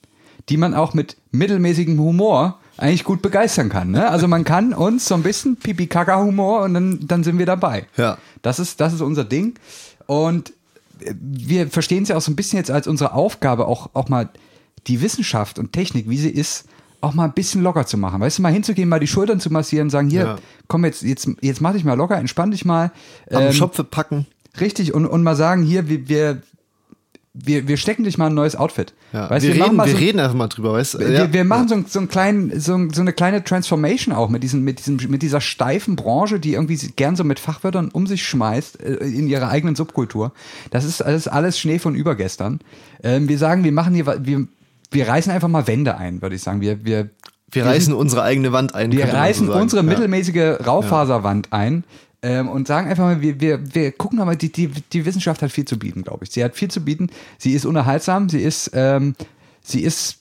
[SPEAKER 2] die man auch mit mittelmäßigem Humor eigentlich gut begeistern kann. Ne? Also man kann uns so ein bisschen Pipi-Kaka-Humor und dann, dann sind wir dabei.
[SPEAKER 3] Ja.
[SPEAKER 2] Das ist, das ist unser Ding. Und wir verstehen es ja auch so ein bisschen jetzt als unsere Aufgabe, auch, auch mal die Wissenschaft und Technik, wie sie ist, auch mal ein bisschen locker zu machen. Weißt du, mal hinzugehen, mal die Schultern zu massieren, sagen, hier,
[SPEAKER 3] Ja.
[SPEAKER 2] komm jetzt, jetzt, jetzt mach dich mal locker, entspann dich mal.
[SPEAKER 3] Am
[SPEAKER 2] Ähm,
[SPEAKER 3] Schopfe packen.
[SPEAKER 2] Richtig, und, und mal sagen, hier, wir, wir, wir, wir stecken dich mal ein neues Outfit.
[SPEAKER 3] Ja.
[SPEAKER 2] Weißt,
[SPEAKER 3] wir,
[SPEAKER 2] machen
[SPEAKER 3] reden,
[SPEAKER 2] mal
[SPEAKER 3] wir
[SPEAKER 2] so,
[SPEAKER 3] reden einfach mal drüber, weißt du?
[SPEAKER 2] wir,
[SPEAKER 3] Ja.
[SPEAKER 2] wir machen so, ein- so, einen kleinen, so, ein- so eine kleine Transformation auch mit, diesem, mit, diesem, mit dieser steifen Branche, die irgendwie gern so mit Fachwörtern um sich schmeißt äh, in ihrer eigenen Subkultur. Das ist, das ist alles Schnee von übergestern. Ähm, wir sagen, wir machen hier, wir, wir reißen einfach mal Wände ein, würde ich sagen. Wir, wir,
[SPEAKER 3] wir reißen unsere eigene Wand ein.
[SPEAKER 2] wir
[SPEAKER 3] so
[SPEAKER 2] reißen
[SPEAKER 3] sagen.
[SPEAKER 2] unsere
[SPEAKER 3] Ja.
[SPEAKER 2] mittelmäßige Raufaserwand ein ähm, und sagen einfach mal, wir, wir, wir gucken aber, die, die, die Wissenschaft hat viel zu bieten, glaube ich. Sie hat viel zu bieten. Sie ist unerhaltsam, sie ist, ähm, sie ist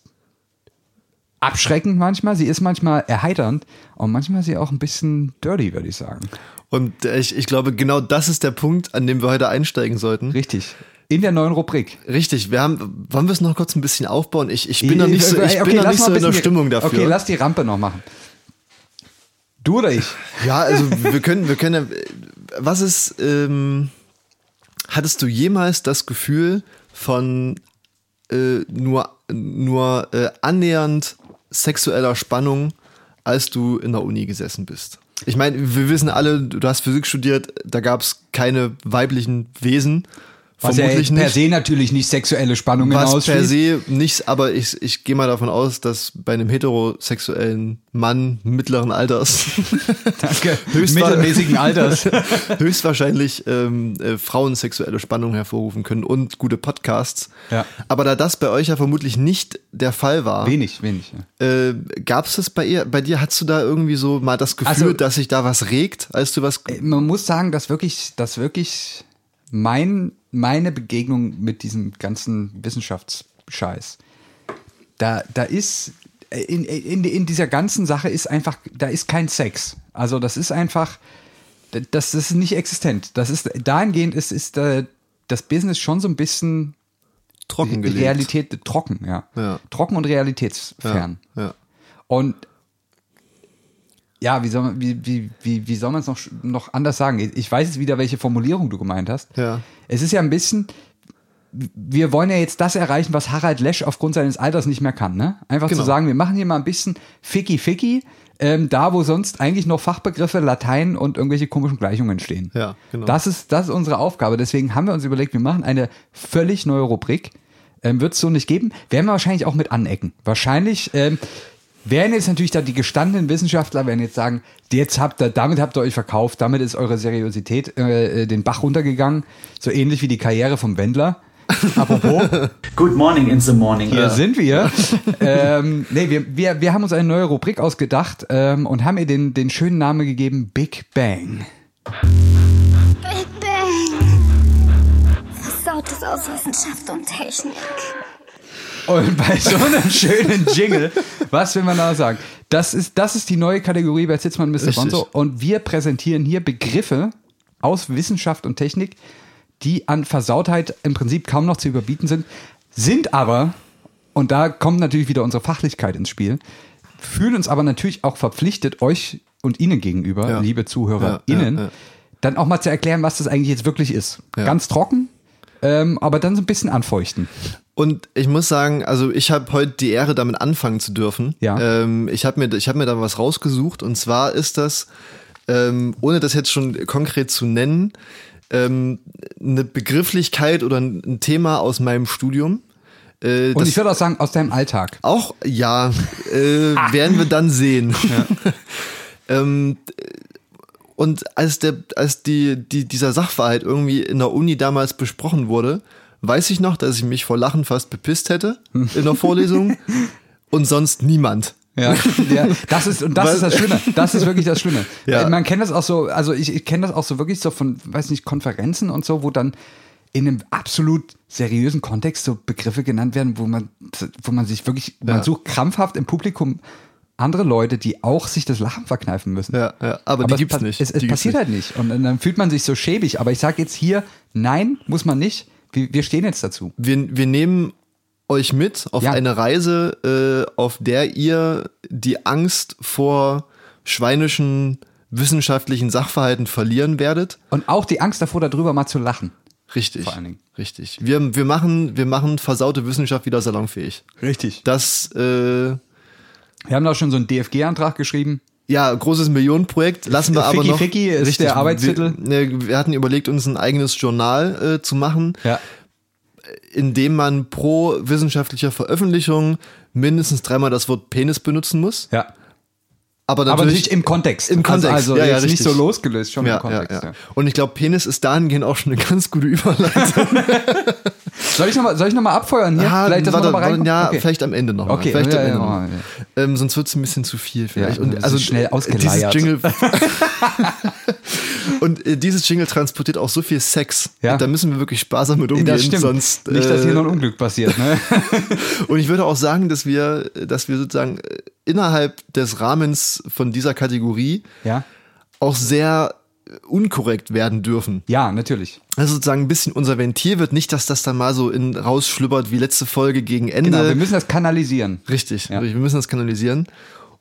[SPEAKER 2] abschreckend manchmal, sie ist manchmal erheiternd und manchmal ist sie auch ein bisschen dirty, würde ich sagen.
[SPEAKER 3] Und äh, ich, ich glaube, genau das ist der Punkt, an dem wir heute einsteigen sollten.
[SPEAKER 2] Richtig. In der neuen Rubrik.
[SPEAKER 3] Richtig, wir haben, wollen wir es noch kurz ein bisschen aufbauen? Ich, ich bin noch nicht so, ich
[SPEAKER 2] Okay,
[SPEAKER 3] bin noch nicht so in der Stimmung dafür.
[SPEAKER 2] Okay, lass die Rampe noch machen. Du oder ich?
[SPEAKER 3] Ja, also wir können, wir können, was ist, ähm, hattest du jemals das Gefühl von äh, nur, nur äh, annähernd sexueller Spannung, als du in der Uni gesessen bist? Ich meine, wir wissen alle, du hast Physik studiert, da gab es keine weiblichen Wesen.
[SPEAKER 2] Was ja
[SPEAKER 3] vermutlich
[SPEAKER 2] per
[SPEAKER 3] nicht.
[SPEAKER 2] se natürlich nicht sexuelle Spannungen
[SPEAKER 3] Was per
[SPEAKER 2] ausschließt.
[SPEAKER 3] se nichts, aber ich, ich gehe mal davon aus, dass bei einem heterosexuellen Mann mittleren Alters
[SPEAKER 2] Danke. Mittelmäßigen Alters.
[SPEAKER 3] höchstwahrscheinlich ähm, äh, Frauen sexuelle Spannung hervorrufen können und gute Podcasts.
[SPEAKER 2] Ja.
[SPEAKER 3] Aber da das bei euch ja vermutlich nicht der Fall war,
[SPEAKER 2] wenig, wenig. Ja.
[SPEAKER 3] äh, gab es das bei ihr? Bei dir hattest du da irgendwie so mal das Gefühl,
[SPEAKER 2] Also-
[SPEAKER 3] dass sich da was regt, als du was?
[SPEAKER 2] man muss sagen, dass wirklich, dass wirklich mein, meine Begegnung mit diesem ganzen Wissenschaftsscheiß, da, da ist, in, in, in dieser ganzen Sache ist einfach, da ist kein Sex. Also das ist einfach, das, das ist nicht existent. Das ist, dahingehend ist, ist äh, das Business schon so ein bisschen
[SPEAKER 3] Trockengelegt.
[SPEAKER 2] Realität trocken, ja.
[SPEAKER 3] Ja.
[SPEAKER 2] Trocken und realitätsfern.
[SPEAKER 3] Ja.
[SPEAKER 2] Und ja, wie soll man, wie, wie, wie, wie soll man es noch, noch anders sagen? Ich weiß jetzt wieder, welche Formulierung du gemeint hast.
[SPEAKER 3] Ja.
[SPEAKER 2] Es ist ja ein bisschen, wir wollen ja jetzt das erreichen, was Harald Lesch aufgrund seines Alters nicht mehr kann, ne? Einfach
[SPEAKER 3] Genau.
[SPEAKER 2] zu sagen, wir machen hier mal ein bisschen ficky ficky, ähm, da wo sonst eigentlich noch Fachbegriffe, Latein und irgendwelche komischen Gleichungen stehen.
[SPEAKER 3] Ja, genau.
[SPEAKER 2] Das ist, das ist unsere Aufgabe. Deswegen haben wir uns überlegt, wir machen eine völlig neue Rubrik. Ähm, Wird es so nicht geben. Werden wir wahrscheinlich auch mit anecken. Wahrscheinlich ähm, werden jetzt natürlich da die gestandenen Wissenschaftler werden jetzt sagen, jetzt habt ihr, damit habt ihr euch verkauft, damit ist eure Seriosität äh, äh, den Bach runtergegangen. So ähnlich wie die Karriere vom Wendler. Apropos,
[SPEAKER 4] Good morning in the morning.
[SPEAKER 2] hier sind wir. ähm, nee, wir, wir, wir haben uns eine neue Rubrik ausgedacht ähm, und haben ihr den, den schönen Namen gegeben Big Bang.
[SPEAKER 5] Big Bang. Versautes aus Wissenschaft und Technik.
[SPEAKER 2] Und bei so einem schönen Jingle Was will man da sagen? Das ist, das ist die neue Kategorie bei Zitzmann Mr. Bonzo. Und wir präsentieren hier Begriffe aus Wissenschaft und Technik, die an Versautheit im Prinzip kaum noch zu überbieten sind, sind aber, und da kommt natürlich wieder unsere Fachlichkeit ins Spiel, fühlen uns aber natürlich auch verpflichtet, euch und Ihnen gegenüber,
[SPEAKER 3] Ja.
[SPEAKER 2] liebe ZuhörerInnen,
[SPEAKER 3] Ja, ja,
[SPEAKER 2] dann auch mal zu erklären, was das eigentlich jetzt wirklich ist. Ganz trocken, ähm, aber dann so ein bisschen anfeuchten.
[SPEAKER 3] Und ich muss sagen, also ich habe heute die Ehre, damit anfangen zu dürfen.
[SPEAKER 2] Ja.
[SPEAKER 3] Ähm, ich habe mir, ich hab mir da was rausgesucht und zwar ist das, ähm, ohne das jetzt schon konkret zu nennen, ähm, eine Begrifflichkeit oder ein Thema aus meinem Studium. Äh,
[SPEAKER 2] Und ich würde auch sagen, aus deinem Alltag.
[SPEAKER 3] Auch, ja, äh, werden wir dann sehen. ähm, und als, der, als die, die, dieser Sachverhalt irgendwie in der Uni damals besprochen wurde, weiß ich noch, dass ich mich vor Lachen fast bepisst hätte in der Vorlesung und sonst niemand.
[SPEAKER 2] Ja, ja, das ist und das
[SPEAKER 3] Was-
[SPEAKER 2] ist das Schlimme. Das ist wirklich das Schlimme.
[SPEAKER 3] Ja.
[SPEAKER 2] Man kennt das auch so, also ich, ich kenne das auch so wirklich so von, weiß nicht, Konferenzen und so, wo dann in einem absolut seriösen Kontext so Begriffe genannt werden, wo man, wo man sich wirklich, man
[SPEAKER 3] Ja.
[SPEAKER 2] sucht krampfhaft im Publikum andere Leute, die auch sich das Lachen verkneifen müssen.
[SPEAKER 3] Ja, ja, aber die
[SPEAKER 2] es
[SPEAKER 3] gibt's nicht.
[SPEAKER 2] Es, es
[SPEAKER 3] Die
[SPEAKER 2] passiert halt nicht. Und dann fühlt man sich so schäbig. Aber ich sage jetzt hier, nein, muss man nicht. Wir, wir stehen jetzt dazu.
[SPEAKER 3] Wir, wir nehmen euch mit auf
[SPEAKER 2] Ja.
[SPEAKER 3] eine Reise, äh, auf der ihr die Angst vor schweinischen wissenschaftlichen Sachverhalten verlieren werdet.
[SPEAKER 2] Und auch die Angst davor, darüber mal zu lachen.
[SPEAKER 3] Richtig.
[SPEAKER 2] Vor allen Dingen.
[SPEAKER 3] Richtig. Wir, wir, machen, wir machen versaute Wissenschaft wieder salonfähig.
[SPEAKER 2] Richtig.
[SPEAKER 3] Das, äh,
[SPEAKER 2] Wir haben da schon so einen DFG-Antrag geschrieben.
[SPEAKER 3] ja, großes Millionenprojekt. Lassen wir aber
[SPEAKER 2] Ficky
[SPEAKER 3] noch.
[SPEAKER 2] Ficky ist der Arbeitstitel.
[SPEAKER 3] Wir, ne, wir hatten überlegt, uns ein eigenes Journal äh, zu machen,
[SPEAKER 2] Ja.
[SPEAKER 3] in dem man pro wissenschaftlicher Veröffentlichung mindestens dreimal das Wort Penis benutzen muss.
[SPEAKER 2] Ja.
[SPEAKER 3] Aber
[SPEAKER 2] Aber
[SPEAKER 3] natürlich,
[SPEAKER 2] natürlich im Kontext.
[SPEAKER 3] Im Kontext,
[SPEAKER 2] Also, also
[SPEAKER 3] ja, ja,
[SPEAKER 2] nicht so losgelöst, schon
[SPEAKER 3] ja,
[SPEAKER 2] im Kontext.
[SPEAKER 3] ja. Und ich glaube, Penis ist dahingehend auch schon eine ganz gute Überleitung.
[SPEAKER 2] Soll ich nochmal noch mal abfeuern hier?
[SPEAKER 3] Ah,
[SPEAKER 2] vielleicht,
[SPEAKER 3] warte,
[SPEAKER 2] wir noch mal
[SPEAKER 3] warte, ja,
[SPEAKER 2] okay.
[SPEAKER 3] vielleicht am Ende noch. Mal.
[SPEAKER 2] Okay,
[SPEAKER 3] vielleicht
[SPEAKER 2] ja,
[SPEAKER 3] am Ende noch. Ähm, sonst wird es ein bisschen zu viel vielleicht. Und also
[SPEAKER 2] schnell ausgeleiert.
[SPEAKER 3] Dieses Jingle und äh, dieses Jingle transportiert auch so viel Sex.
[SPEAKER 2] Ja.
[SPEAKER 3] Da müssen wir wirklich sparsam mit umgehen.
[SPEAKER 2] das stimmt.
[SPEAKER 3] Sonst,
[SPEAKER 2] nicht, dass hier
[SPEAKER 3] äh,
[SPEAKER 2] noch ein Unglück passiert. Ne?
[SPEAKER 3] Und ich würde auch sagen, dass wir, dass wir sozusagen äh, innerhalb des Rahmens von dieser Kategorie
[SPEAKER 2] ja?
[SPEAKER 3] auch sehr äh, unkorrekt werden dürfen.
[SPEAKER 2] ja, natürlich.
[SPEAKER 3] Also sozusagen ein bisschen unser Ventil wird, nicht, dass das dann mal so in rausschlüppert wie letzte Folge gegen Ende.
[SPEAKER 2] Genau, wir müssen das kanalisieren.
[SPEAKER 3] Richtig,
[SPEAKER 2] Ja.
[SPEAKER 3] richtig, wir müssen das kanalisieren.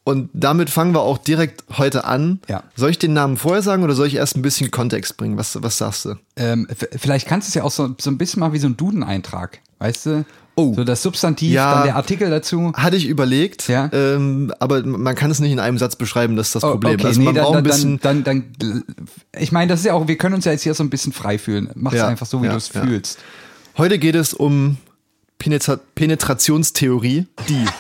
[SPEAKER 3] Und damit fangen wir auch direkt heute an.
[SPEAKER 2] Ja.
[SPEAKER 3] Soll ich den Namen vorher sagen oder soll ich erst ein bisschen Kontext bringen? Was, was sagst du?
[SPEAKER 2] Ähm, vielleicht kannst du es ja auch so, so ein bisschen mal wie so ein Duden-Eintrag. Weißt du?
[SPEAKER 3] Oh.
[SPEAKER 2] So das Substantiv,
[SPEAKER 3] Ja.
[SPEAKER 2] dann der Artikel dazu.
[SPEAKER 3] Hatte ich überlegt,
[SPEAKER 2] Ja.
[SPEAKER 3] ähm, aber man kann es nicht in einem Satz beschreiben, das ist das
[SPEAKER 2] Oh,
[SPEAKER 3] Problem.
[SPEAKER 2] Okay,
[SPEAKER 3] also
[SPEAKER 2] nee,
[SPEAKER 3] man braucht
[SPEAKER 2] dann,
[SPEAKER 3] ein bisschen.
[SPEAKER 2] dann, dann, dann, ich meine, das ist ja auch, wir können uns ja jetzt hier so ein bisschen frei fühlen. Mach es
[SPEAKER 3] Ja,
[SPEAKER 2] einfach so, wie
[SPEAKER 3] ja,
[SPEAKER 2] du es
[SPEAKER 3] ja.
[SPEAKER 2] fühlst.
[SPEAKER 3] Heute geht es um Penetra Penetrationstheorie. Die.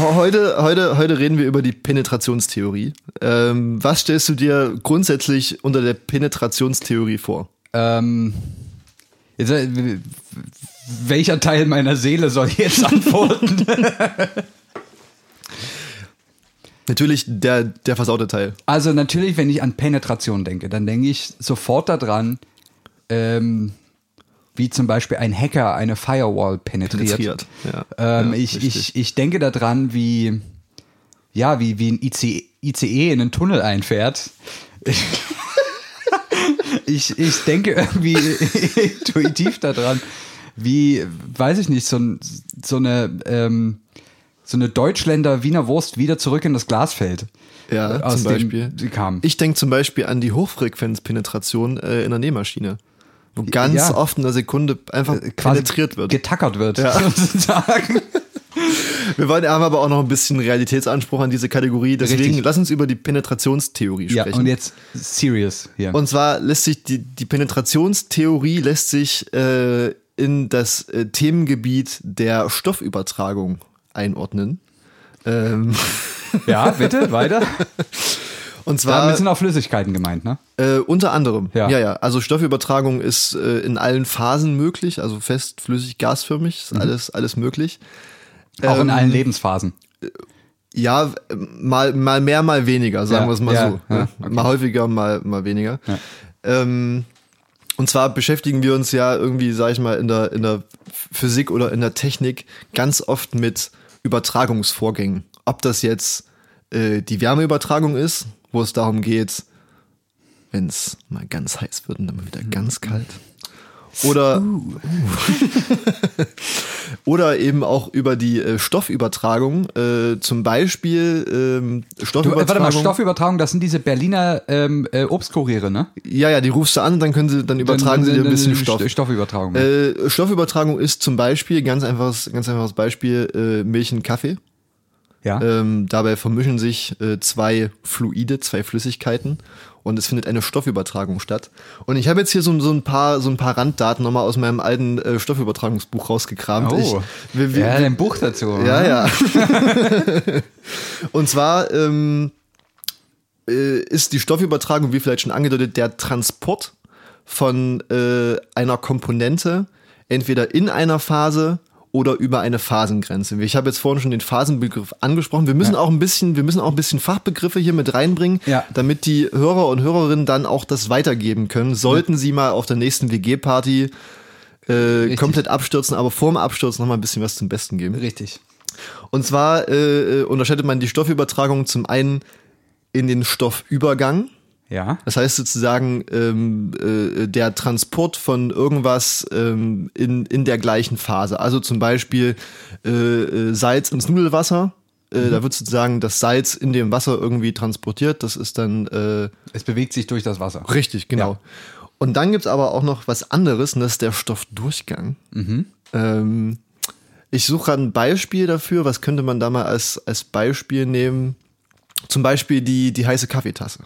[SPEAKER 3] Heute, heute, heute reden wir über die Penetrationstheorie. Ähm, was stellst du dir grundsätzlich unter der Penetrationstheorie vor?
[SPEAKER 2] Ähm, jetzt, äh, welcher Teil meiner Seele soll jetzt antworten?
[SPEAKER 3] Natürlich der, der versaute Teil.
[SPEAKER 2] also natürlich, wenn ich an Penetration denke, dann denke ich sofort daran, ähm, wie zum Beispiel ein Hacker eine Firewall penetriert.
[SPEAKER 3] Penetriert, ja.
[SPEAKER 2] Ähm,
[SPEAKER 3] Ja,
[SPEAKER 2] ich,
[SPEAKER 3] richtig.
[SPEAKER 2] ich, ich denke daran, wie, ja, wie, wie ein ICE, ICE in einen Tunnel einfährt. ich, ich denke irgendwie intuitiv daran, wie, weiß ich nicht, so, so eine, ähm, so eine Deutschländer Wiener Wurst wieder zurück in das Glas fällt.
[SPEAKER 3] Ja,
[SPEAKER 2] Äh, aus
[SPEAKER 3] zum
[SPEAKER 2] dem
[SPEAKER 3] Beispiel.
[SPEAKER 2] sie kam.
[SPEAKER 3] Ich denke zum Beispiel an die Hochfrequenzpenetration äh, in der Nähmaschine, wo ganz
[SPEAKER 2] Ja.
[SPEAKER 3] oft in einer Sekunde einfach
[SPEAKER 2] Äh, quasi
[SPEAKER 3] penetriert wird.
[SPEAKER 2] Getackert wird,
[SPEAKER 3] Ja.
[SPEAKER 2] sozusagen.
[SPEAKER 3] Wir wollen, haben aber auch noch ein bisschen Realitätsanspruch an diese Kategorie, deswegen
[SPEAKER 2] Richtig.
[SPEAKER 3] lass uns über die Penetrationstheorie
[SPEAKER 2] Ja,
[SPEAKER 3] sprechen.
[SPEAKER 2] und jetzt serious hier.
[SPEAKER 3] Und zwar lässt sich die, die Penetrationstheorie lässt sich äh, in das äh, Themengebiet der Stoffübertragung einordnen. Ähm,
[SPEAKER 2] ja, bitte, weiter.
[SPEAKER 3] und zwar
[SPEAKER 2] Damit sind auch Flüssigkeiten gemeint, ne?
[SPEAKER 3] Äh, unter anderem.
[SPEAKER 2] Ja.
[SPEAKER 3] ja, ja. Also Stoffübertragung ist äh, in allen Phasen möglich, also fest, flüssig, gasförmig, ist alles, alles möglich.
[SPEAKER 2] Auch in
[SPEAKER 3] Ähm,
[SPEAKER 2] allen Lebensphasen.
[SPEAKER 3] Ja, äh, mal, mal mehr, mal weniger, sagen
[SPEAKER 2] Ja,
[SPEAKER 3] wir es mal
[SPEAKER 2] ja,
[SPEAKER 3] so.
[SPEAKER 2] ja,
[SPEAKER 3] ne?
[SPEAKER 2] okay.
[SPEAKER 3] Mal häufiger, mal, mal weniger.
[SPEAKER 2] Ja.
[SPEAKER 3] Ähm, Und zwar beschäftigen wir uns ja irgendwie, sag ich mal, in der, in der Physik oder in der Technik ganz oft mit Übertragungsvorgängen. Ob das jetzt äh, die Wärmeübertragung ist, wo es darum geht, wenn es mal ganz heiß wird und dann mal wieder ganz kalt. Oder, oder eben auch über die äh, Stoffübertragung, äh, zum Beispiel ähm,
[SPEAKER 2] Du,
[SPEAKER 3] Stoffübertragung.
[SPEAKER 2] äh, warte mal, Stoffübertragung, das sind diese Berliner ähm, äh, Obstkuriere, ne?
[SPEAKER 3] Ja, ja, die rufst du an dann können sie, dann übertragen sie dir ein bisschen Stoff.
[SPEAKER 2] Stoffübertragung.
[SPEAKER 3] Äh, Stoffübertragung ist zum Beispiel, ganz einfaches, ganz einfaches Beispiel, äh, Milch und Kaffee.
[SPEAKER 2] Ja.
[SPEAKER 3] Ähm, dabei vermischen sich äh, zwei Fluide, zwei Flüssigkeiten und es findet eine Stoffübertragung statt. Und ich habe jetzt hier so, so ein paar so ein paar Randdaten nochmal aus meinem alten äh, Stoffübertragungsbuch rausgekramt.
[SPEAKER 2] oh,
[SPEAKER 3] Ich, wir, wir,
[SPEAKER 2] ja, ein Buch dazu.
[SPEAKER 3] ja,
[SPEAKER 2] ne?
[SPEAKER 3] ja. und zwar ähm, äh, ist die Stoffübertragung, wie vielleicht schon angedeutet, der Transport von äh, einer Komponente entweder in einer Phase oder über eine Phasengrenze. Ich habe jetzt vorhin schon den Phasenbegriff angesprochen. Wir müssen auch ein bisschen, wir müssen auch ein bisschen Fachbegriffe hier mit reinbringen,
[SPEAKER 2] Ja.
[SPEAKER 3] damit die Hörer und Hörerinnen dann auch das weitergeben können. Sollten sie mal auf der nächsten WG-Party äh, komplett abstürzen, aber vorm Absturz noch mal ein bisschen was zum Besten geben.
[SPEAKER 2] Richtig.
[SPEAKER 3] Und zwar äh, äh, unterscheidet man die Stoffübertragung zum einen in den Stoffübergang.
[SPEAKER 2] Ja.
[SPEAKER 3] Das heißt sozusagen ähm, äh, der Transport von irgendwas ähm, in, in der gleichen Phase. Also zum Beispiel äh, äh, Salz ins Nudelwasser. Äh, Da wird sozusagen das Salz in dem Wasser irgendwie transportiert. Das ist dann äh,
[SPEAKER 2] Es bewegt sich durch das Wasser.
[SPEAKER 3] Richtig, genau.
[SPEAKER 2] Ja.
[SPEAKER 3] Und dann gibt's aber auch noch was anderes, und das ist der Stoffdurchgang. Ähm, ich suche gerade ein Beispiel dafür. Was könnte man da mal als, als Beispiel nehmen? Zum Beispiel die, die heiße Kaffeetasse.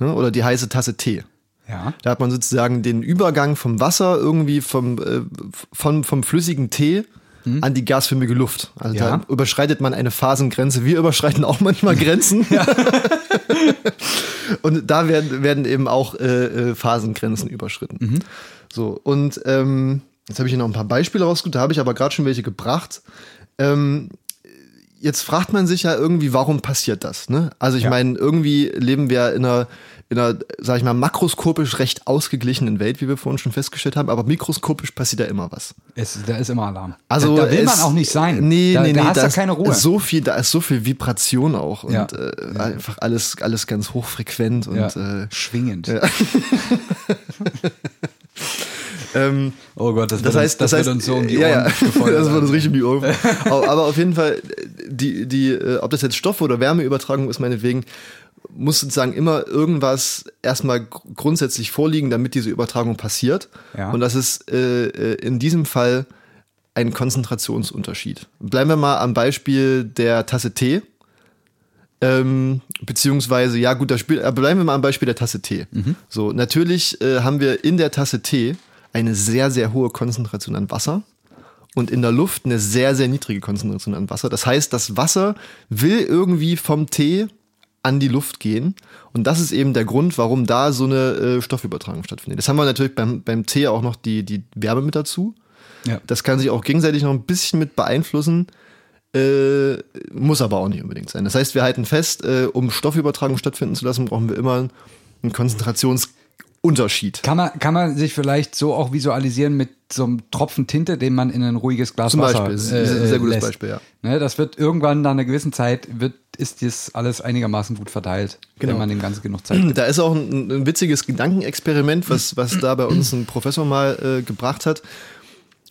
[SPEAKER 3] Ne? Oder die heiße Tasse Tee.
[SPEAKER 2] Ja.
[SPEAKER 3] Da hat man sozusagen den Übergang vom Wasser irgendwie vom, äh, vom, vom flüssigen Tee an die gasförmige Luft. Also
[SPEAKER 2] Ja.
[SPEAKER 3] da überschreitet man eine Phasengrenze. Wir überschreiten auch manchmal Grenzen. und da werden, werden eben auch äh, äh, Phasengrenzen überschritten. So, und ähm, jetzt habe ich hier noch ein paar Beispiele rausgesucht, da habe ich aber gerade schon welche gebracht. Ähm, jetzt fragt man sich ja irgendwie, warum passiert das? Ne? Also ich
[SPEAKER 2] Ja.
[SPEAKER 3] meine, irgendwie leben wir in einer, in einer, sag ich mal, makroskopisch recht ausgeglichenen Welt, wie wir vorhin schon festgestellt haben, aber mikroskopisch passiert ja immer was.
[SPEAKER 2] Es, da ist immer Alarm.
[SPEAKER 3] Also
[SPEAKER 2] da, da will man
[SPEAKER 3] es-
[SPEAKER 2] auch nicht sein.
[SPEAKER 3] Nee,
[SPEAKER 2] da,
[SPEAKER 3] nee,
[SPEAKER 2] da
[SPEAKER 3] nee,
[SPEAKER 2] hast
[SPEAKER 3] da
[SPEAKER 2] du
[SPEAKER 3] ist
[SPEAKER 2] keine Ruhe.
[SPEAKER 3] So viel, da ist so viel Vibration auch und
[SPEAKER 2] Ja.
[SPEAKER 3] äh, einfach alles, alles ganz hochfrequent und
[SPEAKER 2] ja.
[SPEAKER 3] äh,
[SPEAKER 2] Schwingend.
[SPEAKER 3] ähm,
[SPEAKER 2] Oh Gott, das,
[SPEAKER 3] Das
[SPEAKER 2] wird,
[SPEAKER 3] heißt,
[SPEAKER 2] uns, das,
[SPEAKER 3] das heißt,
[SPEAKER 2] wird uns so um die
[SPEAKER 3] ja,
[SPEAKER 2] Ohren
[SPEAKER 3] ja,
[SPEAKER 2] gefeuert.
[SPEAKER 3] das wird uns richtig um die Ohren. aber auf jeden Fall, die, die, äh, ob das jetzt Stoff- oder Wärmeübertragung ist, meinetwegen, muss sozusagen immer irgendwas erstmal gr- grundsätzlich vorliegen, damit diese Übertragung passiert.
[SPEAKER 2] Ja.
[SPEAKER 3] Und das ist äh, äh, in diesem Fall ein Konzentrationsunterschied. Bleiben wir mal am Beispiel der Tasse Tee. Ähm, beziehungsweise, ja gut, das Spiel, äh, bleiben wir mal am Beispiel der Tasse Tee. So, natürlich äh, haben wir in der Tasse Tee eine sehr, sehr hohe Konzentration an Wasser und in der Luft eine sehr, sehr niedrige Konzentration an Wasser. Das heißt, das Wasser will irgendwie vom Tee an die Luft gehen. Und das ist eben der Grund, warum da so eine äh, Stoffübertragung stattfindet. Das haben wir natürlich beim, beim Tee auch noch die, die Wärme mit dazu.
[SPEAKER 2] Ja.
[SPEAKER 3] Das kann sich auch gegenseitig noch ein bisschen mit beeinflussen. Äh, muss aber auch nicht unbedingt sein. Das heißt, wir halten fest, äh, um Stoffübertragung stattfinden zu lassen, brauchen wir immer einen Konzentrationsunterschied.
[SPEAKER 2] Kann man, kann man sich vielleicht so auch visualisieren mit so einem Tropfen Tinte, den man in ein ruhiges Glas
[SPEAKER 3] Zum
[SPEAKER 2] Wasser
[SPEAKER 3] Beispiel. Das ist
[SPEAKER 2] äh,
[SPEAKER 3] ein sehr gutes
[SPEAKER 2] lässt.
[SPEAKER 3] Beispiel, ja.
[SPEAKER 2] Ne, das wird irgendwann nach einer gewissen Zeit wird, ist das alles einigermaßen gut verteilt,
[SPEAKER 3] Genau.
[SPEAKER 2] wenn man dem Ganzen genug Zeit gibt.
[SPEAKER 3] Da ist auch ein, ein witziges Gedankenexperiment, was, was da bei uns ein Professor mal äh, gebracht hat.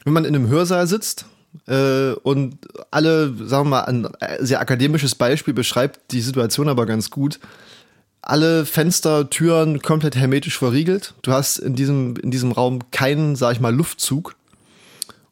[SPEAKER 3] Wenn man in einem Hörsaal sitzt äh, und alle, sagen wir mal, ein äh, sehr akademisches Beispiel beschreibt die Situation aber ganz gut. Alle Fenster, Türen komplett hermetisch verriegelt. Du hast in diesem, in diesem Raum keinen, sag ich mal, Luftzug.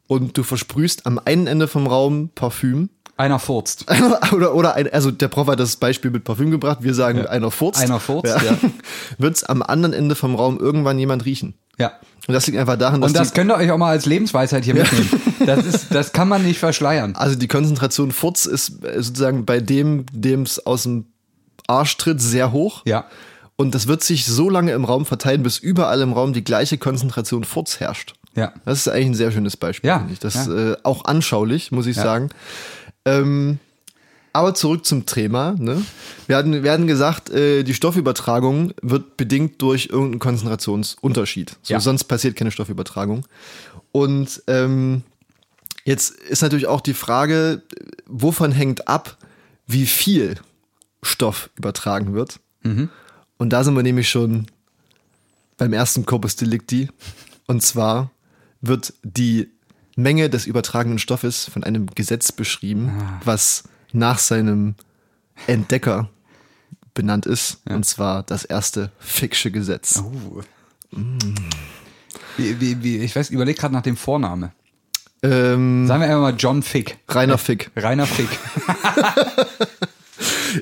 [SPEAKER 3] Und du versprühst am einen Ende vom Raum Parfüm.
[SPEAKER 2] Einer furzt.
[SPEAKER 3] oder, oder ein, also der Prof hat das Beispiel mit Parfüm gebracht. Wir sagen, einer furzt.
[SPEAKER 2] Einer furzt, ja.
[SPEAKER 3] Wird's am anderen Ende vom Raum irgendwann jemand riechen.
[SPEAKER 2] Ja.
[SPEAKER 3] Und das liegt einfach daran, dass
[SPEAKER 2] Und das könnt ihr euch auch mal als Lebensweisheit hier mitnehmen. Das, ist, das kann man nicht verschleiern.
[SPEAKER 3] also die Konzentration Furz ist sozusagen bei dem, dem es aus dem Arsch tritt, sehr hoch.
[SPEAKER 2] Ja.
[SPEAKER 3] Und das wird sich so lange im Raum verteilen, bis überall im Raum die gleiche Konzentration Furz herrscht.
[SPEAKER 2] Ja.
[SPEAKER 3] Das ist eigentlich ein sehr schönes Beispiel,
[SPEAKER 2] Ja,
[SPEAKER 3] finde ich. Das
[SPEAKER 2] ja.
[SPEAKER 3] äh, auch anschaulich, muss ich
[SPEAKER 2] Ja.
[SPEAKER 3] sagen. Ähm, Aber zurück zum Thema. Ne? Wir, hatten, wir hatten gesagt, äh, die Stoffübertragung wird bedingt durch irgendeinen Konzentrationsunterschied. So,
[SPEAKER 2] Ja.
[SPEAKER 3] Sonst passiert keine Stoffübertragung. Und ähm, jetzt ist natürlich auch die Frage, wovon hängt ab, wie viel Stoff übertragen wird. Und da sind wir nämlich schon beim ersten Corpus Delicti. Und zwar wird die Menge des übertragenen Stoffes von einem Gesetz beschrieben, was nach seinem Entdecker benannt ist. Und zwar das erste Ficksche Gesetz.
[SPEAKER 2] Uh. Wie, wie, wie, ich weiß, überleg gerade nach dem Vorname.
[SPEAKER 3] Ähm,
[SPEAKER 2] Sagen wir einfach mal John Fick.
[SPEAKER 3] Rainer Fick.
[SPEAKER 2] Rainer Fick.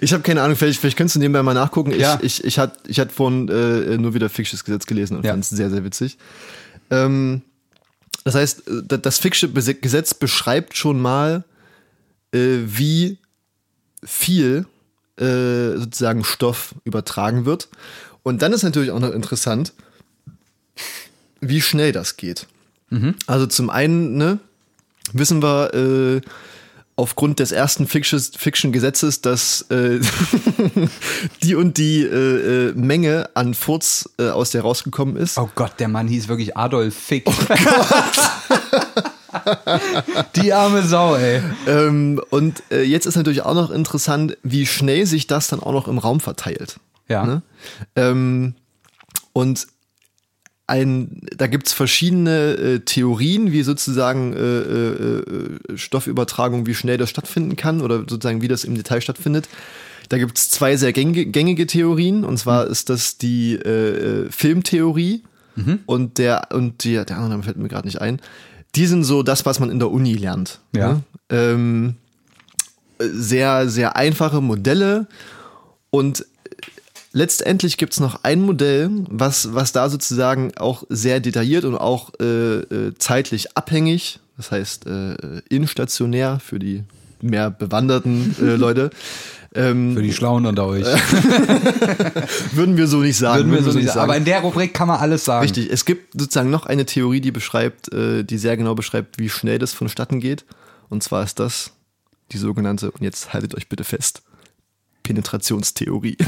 [SPEAKER 3] Ich habe keine Ahnung, vielleicht, vielleicht könntest du nebenbei mal nachgucken. Ich,
[SPEAKER 2] Ja.
[SPEAKER 3] ich, ich hatte ich hat vorhin äh, nur wieder Ficksches Gesetz gelesen und
[SPEAKER 2] Ja.
[SPEAKER 3] fand es sehr, sehr witzig. Ähm, das heißt, äh, da- das Ficksche Gesetz beschreibt schon mal, äh, wie viel äh, sozusagen Stoff übertragen wird. Und dann ist natürlich auch noch interessant, wie schnell das geht. Also zum einen ne, wissen wir äh, aufgrund des ersten Fiction- Fiction-Gesetzes, dass äh, die und die äh, äh, Menge an Furz äh, aus der rausgekommen ist.
[SPEAKER 2] Oh Gott, der Mann hieß wirklich Adolf Fick. Die arme Sau, ey.
[SPEAKER 3] Ähm, und äh, jetzt ist natürlich auch noch interessant, wie schnell sich das dann auch noch im Raum verteilt.
[SPEAKER 2] Ja.
[SPEAKER 3] Ne? Ähm, und ein, da gibt's verschiedene äh, Theorien, wie sozusagen äh, äh, äh, Stoffübertragung, wie schnell das stattfinden kann oder sozusagen wie das im Detail stattfindet. Da gibt's zwei sehr gängige, gängige Theorien. Und zwar ist das die äh, äh, Filmtheorie und der und die, der andere Name fällt mir gerade nicht ein. Die sind so das, was man in der Uni lernt.
[SPEAKER 2] Ja.
[SPEAKER 3] Ne? Ähm, sehr, sehr einfache Modelle und letztendlich gibt es noch ein Modell, was, was da sozusagen auch sehr detailliert und auch äh, äh, zeitlich abhängig, das heißt äh, instationär für die mehr bewanderten äh, Leute, ähm,
[SPEAKER 2] Für die Schlauen unter euch.
[SPEAKER 3] würden wir so nicht sagen.
[SPEAKER 2] Würden wir so nicht sagen. Aber in der Rubrik kann man alles sagen.
[SPEAKER 3] Richtig, es gibt sozusagen noch eine Theorie, die beschreibt, äh, die sehr genau beschreibt, wie schnell das vonstatten geht. Und zwar ist das die sogenannte, und jetzt haltet euch bitte fest, Penetrationstheorie.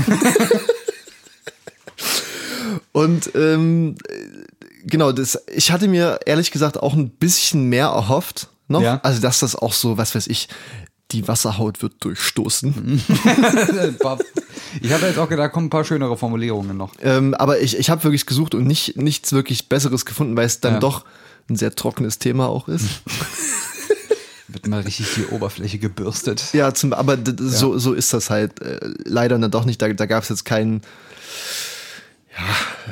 [SPEAKER 3] und ähm, genau, das, ich hatte mir ehrlich gesagt auch ein bisschen mehr erhofft noch.
[SPEAKER 2] Ja.
[SPEAKER 3] Also, dass das auch so, was weiß ich, die Wasserhaut wird durchstoßen.
[SPEAKER 2] Ich habe jetzt auch gedacht, da kommen ein paar schönere Formulierungen noch.
[SPEAKER 3] Ähm, aber ich, ich habe wirklich gesucht und nicht, nichts wirklich Besseres gefunden, weil es dann
[SPEAKER 2] Ja.
[SPEAKER 3] doch ein sehr trockenes Thema auch ist.
[SPEAKER 2] Wird mal richtig die Oberfläche gebürstet.
[SPEAKER 3] ja, zum, aber d- so, so ist das halt äh, leider dann doch nicht. Da, da gab es jetzt keinen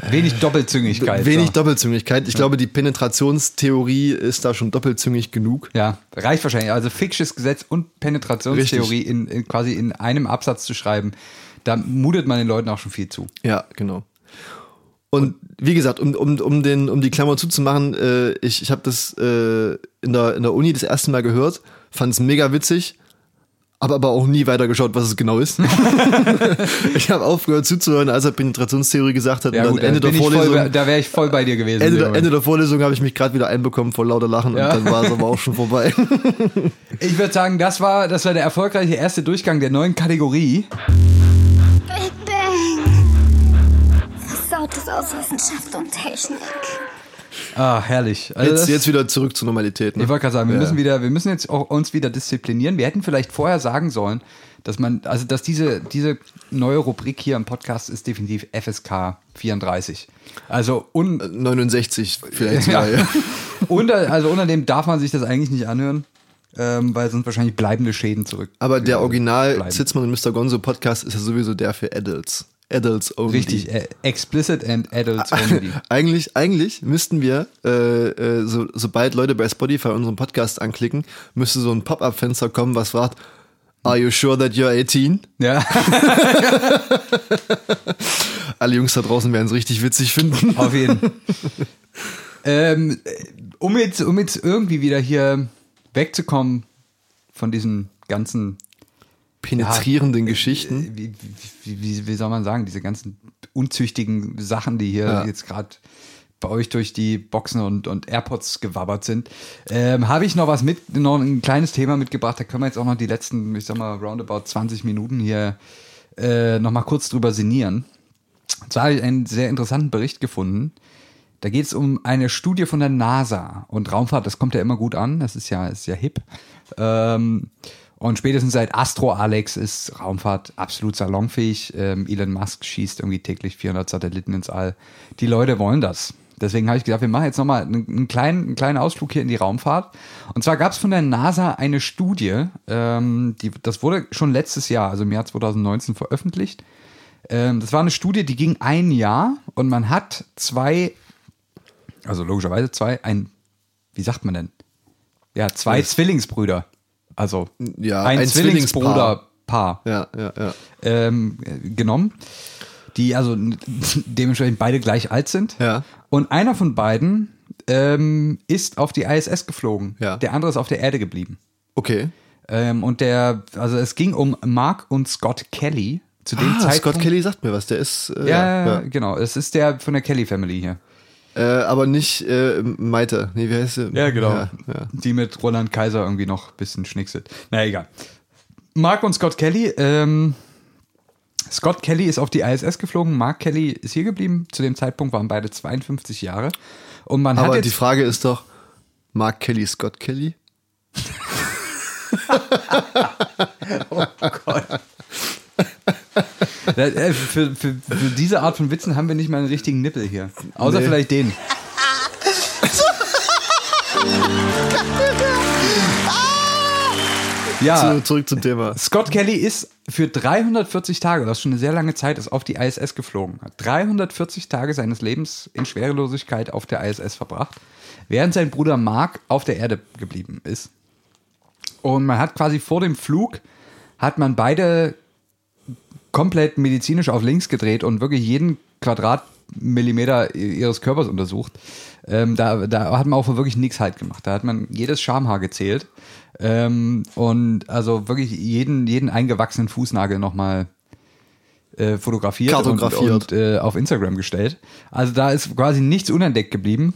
[SPEAKER 2] Wenig Doppelzüngigkeit.
[SPEAKER 3] wenig
[SPEAKER 2] so.
[SPEAKER 3] Doppelzüngigkeit. Ich glaube, die Penetrationstheorie ist da schon doppelzüngig genug.
[SPEAKER 2] Ja, reicht wahrscheinlich. Also Ficksches Gesetz und Penetrationstheorie in, in quasi in einem Absatz zu schreiben, da mutet man den Leuten auch schon viel zu.
[SPEAKER 3] Ja, genau. Und wie gesagt, um, um, um, den, um die Klammer zuzumachen, äh, ich, ich habe das äh, in, der, in der Uni das erste Mal gehört, fand es mega witzig, habe aber auch nie weiter geschaut, was es genau ist. ich habe aufgehört zuzuhören, als er Penetrationstheorie gesagt hat.
[SPEAKER 2] Ja,
[SPEAKER 3] und
[SPEAKER 2] gut,
[SPEAKER 3] Ende
[SPEAKER 2] da,
[SPEAKER 3] der
[SPEAKER 2] voll,
[SPEAKER 3] Vorlesung,
[SPEAKER 2] bei- da wäre ich voll bei dir gewesen.
[SPEAKER 3] Ende, der. Ende der Vorlesung habe ich mich gerade wieder einbekommen vor lauter Lachen
[SPEAKER 2] Ja.
[SPEAKER 3] und dann war es aber auch schon vorbei.
[SPEAKER 2] Ich würde sagen, das war, das war der erfolgreiche erste Durchgang der neuen Kategorie.
[SPEAKER 5] Versautes aus Wissenschaft und Technik.
[SPEAKER 2] Ah, herrlich. Also
[SPEAKER 3] Jetzt, jetzt wieder zurück zur Normalität. Ne?
[SPEAKER 2] Ich wollte gerade sagen, wir
[SPEAKER 3] Ja.
[SPEAKER 2] müssen wieder, wir müssen jetzt auch uns wieder disziplinieren. Wir hätten vielleicht vorher sagen sollen, dass man, also dass diese, diese neue Rubrik hier im Podcast ist definitiv FSK 34. Also un,
[SPEAKER 3] 69 vielleicht
[SPEAKER 2] Ja. unter, also unter dem darf man sich das eigentlich nicht anhören, ähm, weil sonst wahrscheinlich bleibende Schäden zurück.
[SPEAKER 3] Aber der Original
[SPEAKER 2] bleiben.
[SPEAKER 3] Zitzmann und Mr. Gonzo Podcast ist ja sowieso der für Adults. Adults only.
[SPEAKER 2] Richtig, äh, explicit and adults only.
[SPEAKER 3] Eigentlich, eigentlich müssten wir, äh, äh, so, sobald Leute bei Spotify unseren Podcast anklicken, müsste so ein Pop-up-Fenster kommen, was fragt, Are you sure that you're 18?
[SPEAKER 2] Ja,
[SPEAKER 3] Alle Jungs da draußen werden es richtig witzig finden.
[SPEAKER 2] auf jeden. ähm, um, jetzt, um jetzt irgendwie wieder hier wegzukommen von diesen ganzen
[SPEAKER 3] Penetrierenden Geschichten.
[SPEAKER 2] wie, wie, wie, wie soll man sagen, diese ganzen unzüchtigen Sachen, die hier
[SPEAKER 3] Ja.
[SPEAKER 2] jetzt gerade bei euch durch die Boxen und, und AirPods gewabbert sind, ähm, habe ich noch was mit, noch ein kleines Thema mitgebracht. Da können wir jetzt auch noch die letzten, ich sag mal, roundabout 20 Minuten hier äh, noch mal kurz drüber sinnieren. Und zwar habe ich einen sehr interessanten Bericht gefunden. Da geht es um eine Studie von der NASA und Raumfahrt, das kommt ja immer gut an, das ist ja, ist ja hip. Ähm, und spätestens seit Astro Alex ist Raumfahrt absolut salonfähig. Ähm, Elon Musk schießt irgendwie täglich 400 Satelliten ins All. Die Leute wollen das. Deswegen habe ich gedacht, wir machen jetzt nochmal einen, einen, kleinen, einen kleinen Ausflug hier in die Raumfahrt. Und zwar gab es von der NASA eine Studie, ähm, die, das wurde schon letztes Jahr, also im Jahr 2019 veröffentlicht. Ähm, das war eine Studie, die ging ein Jahr und man hat zwei, also logischerweise zwei, ein, wie sagt man denn? Ja, zwei
[SPEAKER 3] Das-
[SPEAKER 2] Zwillingsbrüder. Also
[SPEAKER 3] Ja,
[SPEAKER 2] ein,
[SPEAKER 3] ein
[SPEAKER 2] Zwillingsbruderpaar
[SPEAKER 3] Ja, ja, ja.
[SPEAKER 2] ähm, äh, genommen, die also dementsprechend beide gleich alt sind.
[SPEAKER 3] Ja.
[SPEAKER 2] Und einer von beiden ähm, ist auf die ISS geflogen.
[SPEAKER 3] Ja.
[SPEAKER 2] Der andere ist auf der Erde geblieben.
[SPEAKER 3] Okay.
[SPEAKER 2] Ähm, und der, also es ging um Mark und Scott Kelly. Zu dem
[SPEAKER 3] Ah,
[SPEAKER 2] Zeitpunkt.
[SPEAKER 3] Scott Kelly sagt mir was. Der ist. Äh,
[SPEAKER 2] Ja,
[SPEAKER 3] ja.
[SPEAKER 2] genau. Es ist der von der Kelly Family hier.
[SPEAKER 3] Äh, aber nicht äh, Maite. Nee, wie heißt sie?
[SPEAKER 2] Ja, genau.
[SPEAKER 3] Ja, ja.
[SPEAKER 2] Die mit Roland Kaiser irgendwie noch ein bisschen schnickselt. Na egal. Mark und Scott Kelly. Ähm, Scott Kelly ist auf die ISS geflogen. Mark Kelly ist hier geblieben. Zu dem Zeitpunkt waren beide 52 Jahre. Und man
[SPEAKER 3] Aber
[SPEAKER 2] hat
[SPEAKER 3] die
[SPEAKER 2] jetzt.
[SPEAKER 3] Frage ist doch: Mark Kelly, Scott Kelly?
[SPEAKER 2] Äh, für, für, für diese Art von Witzen haben wir nicht mal einen richtigen Nippel hier. Außer
[SPEAKER 3] Nee.
[SPEAKER 2] vielleicht den. ja.
[SPEAKER 3] Zu, zurück zum Thema.
[SPEAKER 2] Scott Kelly ist für 340 Tage, das ist schon eine sehr lange Zeit, ist auf die ISS geflogen. Hat 340 Tage seines Lebens in Schwerelosigkeit auf der ISS verbracht, während sein Bruder Mark auf der Erde geblieben ist. Und man hat quasi vor dem Flug, hat man beide komplett medizinisch auf links gedreht und wirklich jeden Quadratmillimeter ihres Körpers untersucht. Ähm, da, da hat man auch wirklich nichts halt gemacht. Da hat man jedes Schamhaar gezählt ähm, und also wirklich jeden, jeden eingewachsenen Fußnagel nochmal äh, fotografiert und, und äh, auf Instagram gestellt. Also da ist quasi nichts unentdeckt geblieben.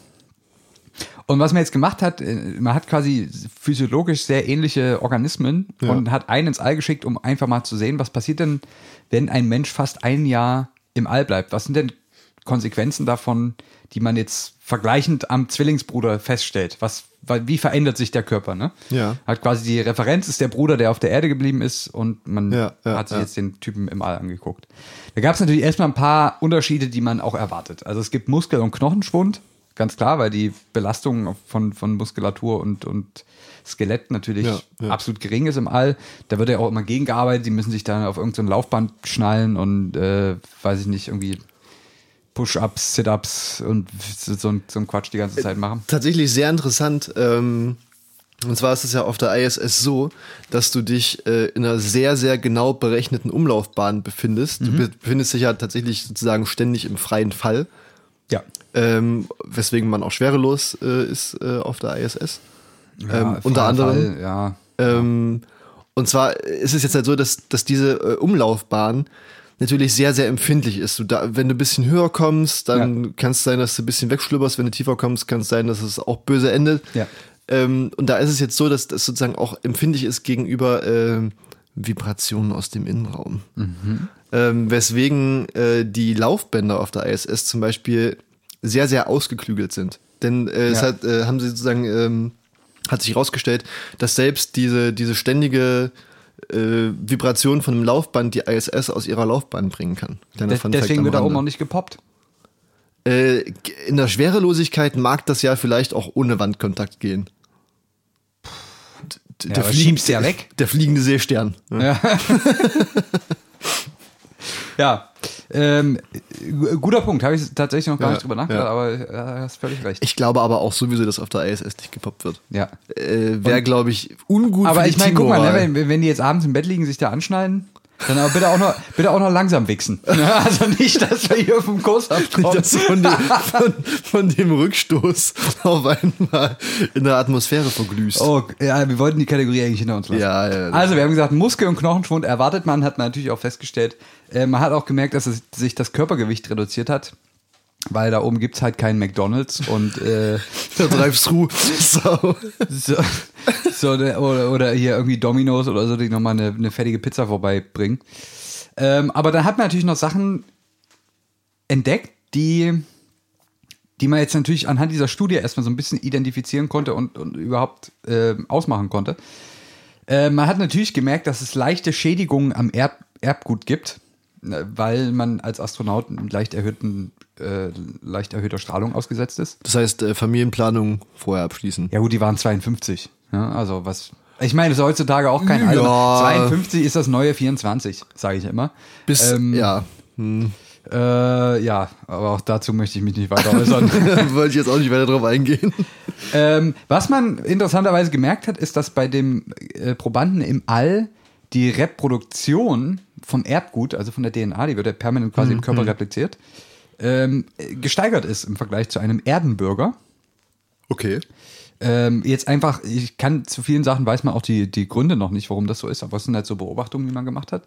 [SPEAKER 2] Und was man jetzt gemacht hat, äh, man hat quasi physiologisch sehr ähnliche Organismen
[SPEAKER 3] Ja.
[SPEAKER 2] und hat einen ins All geschickt, um einfach mal zu sehen, was passiert denn, wenn ein Mensch fast ein Jahr im All bleibt. Was sind denn Konsequenzen davon, die man jetzt vergleichend am Zwillingsbruder feststellt? Was, wa- wie verändert sich der Körper? Ne?
[SPEAKER 3] Ja.
[SPEAKER 2] Hat quasi die Referenz ist der Bruder, der auf der Erde geblieben ist und man
[SPEAKER 3] Ja, ja,
[SPEAKER 2] hat sich jetzt den Typen im All angeguckt. Da gab es natürlich erstmal ein paar Unterschiede, die man auch erwartet. Also es gibt Muskel- und Knochenschwund, ganz klar, weil die Belastung von, von Muskulatur und, und Skelett natürlich
[SPEAKER 3] Ja, ja.
[SPEAKER 2] absolut gering ist im All. Da wird ja auch immer gegengearbeitet. Die müssen sich dann auf irgendein Laufband schnallen und äh, weiß ich nicht, irgendwie Push-Ups, Sit-Ups und so, ein- so ein Quatsch die ganze Zeit machen.
[SPEAKER 3] Tatsächlich sehr interessant. Ähm, und zwar ist es ja auf der ISS so, dass du dich äh, in einer sehr, sehr genau berechneten Umlaufbahn befindest.
[SPEAKER 2] Mhm.
[SPEAKER 3] Du be- befindest dich ja tatsächlich sozusagen ständig im freien Fall.
[SPEAKER 2] Ja.
[SPEAKER 3] Ähm, weswegen man auch schwerelos äh, ist äh, auf der ISS.
[SPEAKER 2] Ja,
[SPEAKER 3] ähm, unter anderem.
[SPEAKER 2] Fall, ja.
[SPEAKER 3] Ähm, und zwar ist es jetzt halt so, dass, dass diese äh, Umlaufbahn natürlich sehr, sehr empfindlich ist. Du da, wenn du ein bisschen höher kommst, dann
[SPEAKER 2] Ja.
[SPEAKER 3] kann es sein, dass du ein bisschen wegschlüpperst. Wenn du tiefer kommst, kann es sein, dass es auch böse endet.
[SPEAKER 2] Ja.
[SPEAKER 3] Ähm, und da ist es jetzt so, dass das sozusagen auch empfindlich ist gegenüber ähm, Vibrationen aus dem Innenraum. Ähm, weswegen äh, die Laufbänder auf der ISS zum Beispiel sehr, sehr ausgeklügelt sind. Denn äh, es
[SPEAKER 2] Ja.
[SPEAKER 3] hat, äh, haben sie sozusagen, ähm, hat sich herausgestellt, dass selbst diese, diese ständige äh, Vibration von einem Laufband die ISS aus ihrer Laufbahn bringen kann. Fact
[SPEAKER 2] deswegen wird da oben auch nicht gepoppt.
[SPEAKER 3] Äh, in der Schwerelosigkeit mag das ja vielleicht auch ohne Wandkontakt gehen. D-
[SPEAKER 2] Ja, aber schiebst ja weg.
[SPEAKER 3] Der fliegende Seestern.
[SPEAKER 2] Ja. ja. Ähm, gu- guter Punkt, habe ich tatsächlich noch gar
[SPEAKER 3] Ja,
[SPEAKER 2] nicht drüber nachgedacht,
[SPEAKER 3] ja.
[SPEAKER 2] aber äh, hast völlig recht.
[SPEAKER 3] Ich glaube aber auch sowieso, dass auf der ISS nicht gepoppt wird.
[SPEAKER 2] ja.
[SPEAKER 3] Äh, Wäre, glaube ich, ungut
[SPEAKER 2] Aber
[SPEAKER 3] für die
[SPEAKER 2] ich meine, guck mal, ne, wenn, wenn die jetzt abends im Bett liegen, sich da anschneiden, dann aber bitte auch noch, bitte auch noch langsam wichsen. Also nicht, dass wir hier vom Kurs abkommen.
[SPEAKER 3] du von dem, von, von dem Rückstoß auf einmal in der Atmosphäre verglühst.
[SPEAKER 2] Oh, ja, wir wollten die Kategorie eigentlich hinter uns lassen.
[SPEAKER 3] Ja, ja.
[SPEAKER 2] Also, wir haben gesagt, Muskel- und Knochenschwund erwartet man, hat man natürlich auch festgestellt. Äh, man hat auch gemerkt, dass es, sich das Körpergewicht reduziert hat. Weil da oben gibt's halt keinen McDonalds und äh,
[SPEAKER 3] Der Drive-Thru. So.
[SPEAKER 2] so, so ne, oder, oder hier irgendwie Domino's oder so, die nochmal eine, eine fertige Pizza vorbeibringen. Ähm, aber dann hat man natürlich noch Sachen entdeckt, die, die man jetzt natürlich anhand dieser Studie erstmal so ein bisschen identifizieren konnte und, und überhaupt äh, ausmachen konnte. Äh, man hat natürlich gemerkt, dass es leichte Schädigungen am Erb Erbgut gibt, äh, weil man als Astronaut leicht, erhöhten, äh, leicht erhöhter Strahlung ausgesetzt ist.
[SPEAKER 3] Das heißt, äh, Familienplanung vorher abschließen.
[SPEAKER 2] Ja gut, die waren 52. Ja, also was. Ich meine, das ist heutzutage auch kein Alter.
[SPEAKER 3] Ja.
[SPEAKER 2] 52 ist das neue 24, sage ich immer.
[SPEAKER 3] Bis,
[SPEAKER 2] Ähm,
[SPEAKER 3] ja.
[SPEAKER 2] Äh, ja, aber auch dazu möchte ich mich nicht weiter äußern.
[SPEAKER 3] Wollte ich jetzt auch nicht weiter drauf eingehen.
[SPEAKER 2] ähm, was man interessanterweise gemerkt hat, ist, dass bei dem äh, Probanden im All die Reproduktion vom Erbgut, also von der DNA, die wird ja permanent quasi im Körper repliziert, ähm, äh, gesteigert ist im Vergleich zu einem Erdenbürger.
[SPEAKER 3] Okay.
[SPEAKER 2] Ähm, jetzt einfach, ich kann zu vielen Sachen weiß man auch die, die Gründe noch nicht, warum das so ist, aber es sind halt so Beobachtungen, die man gemacht hat.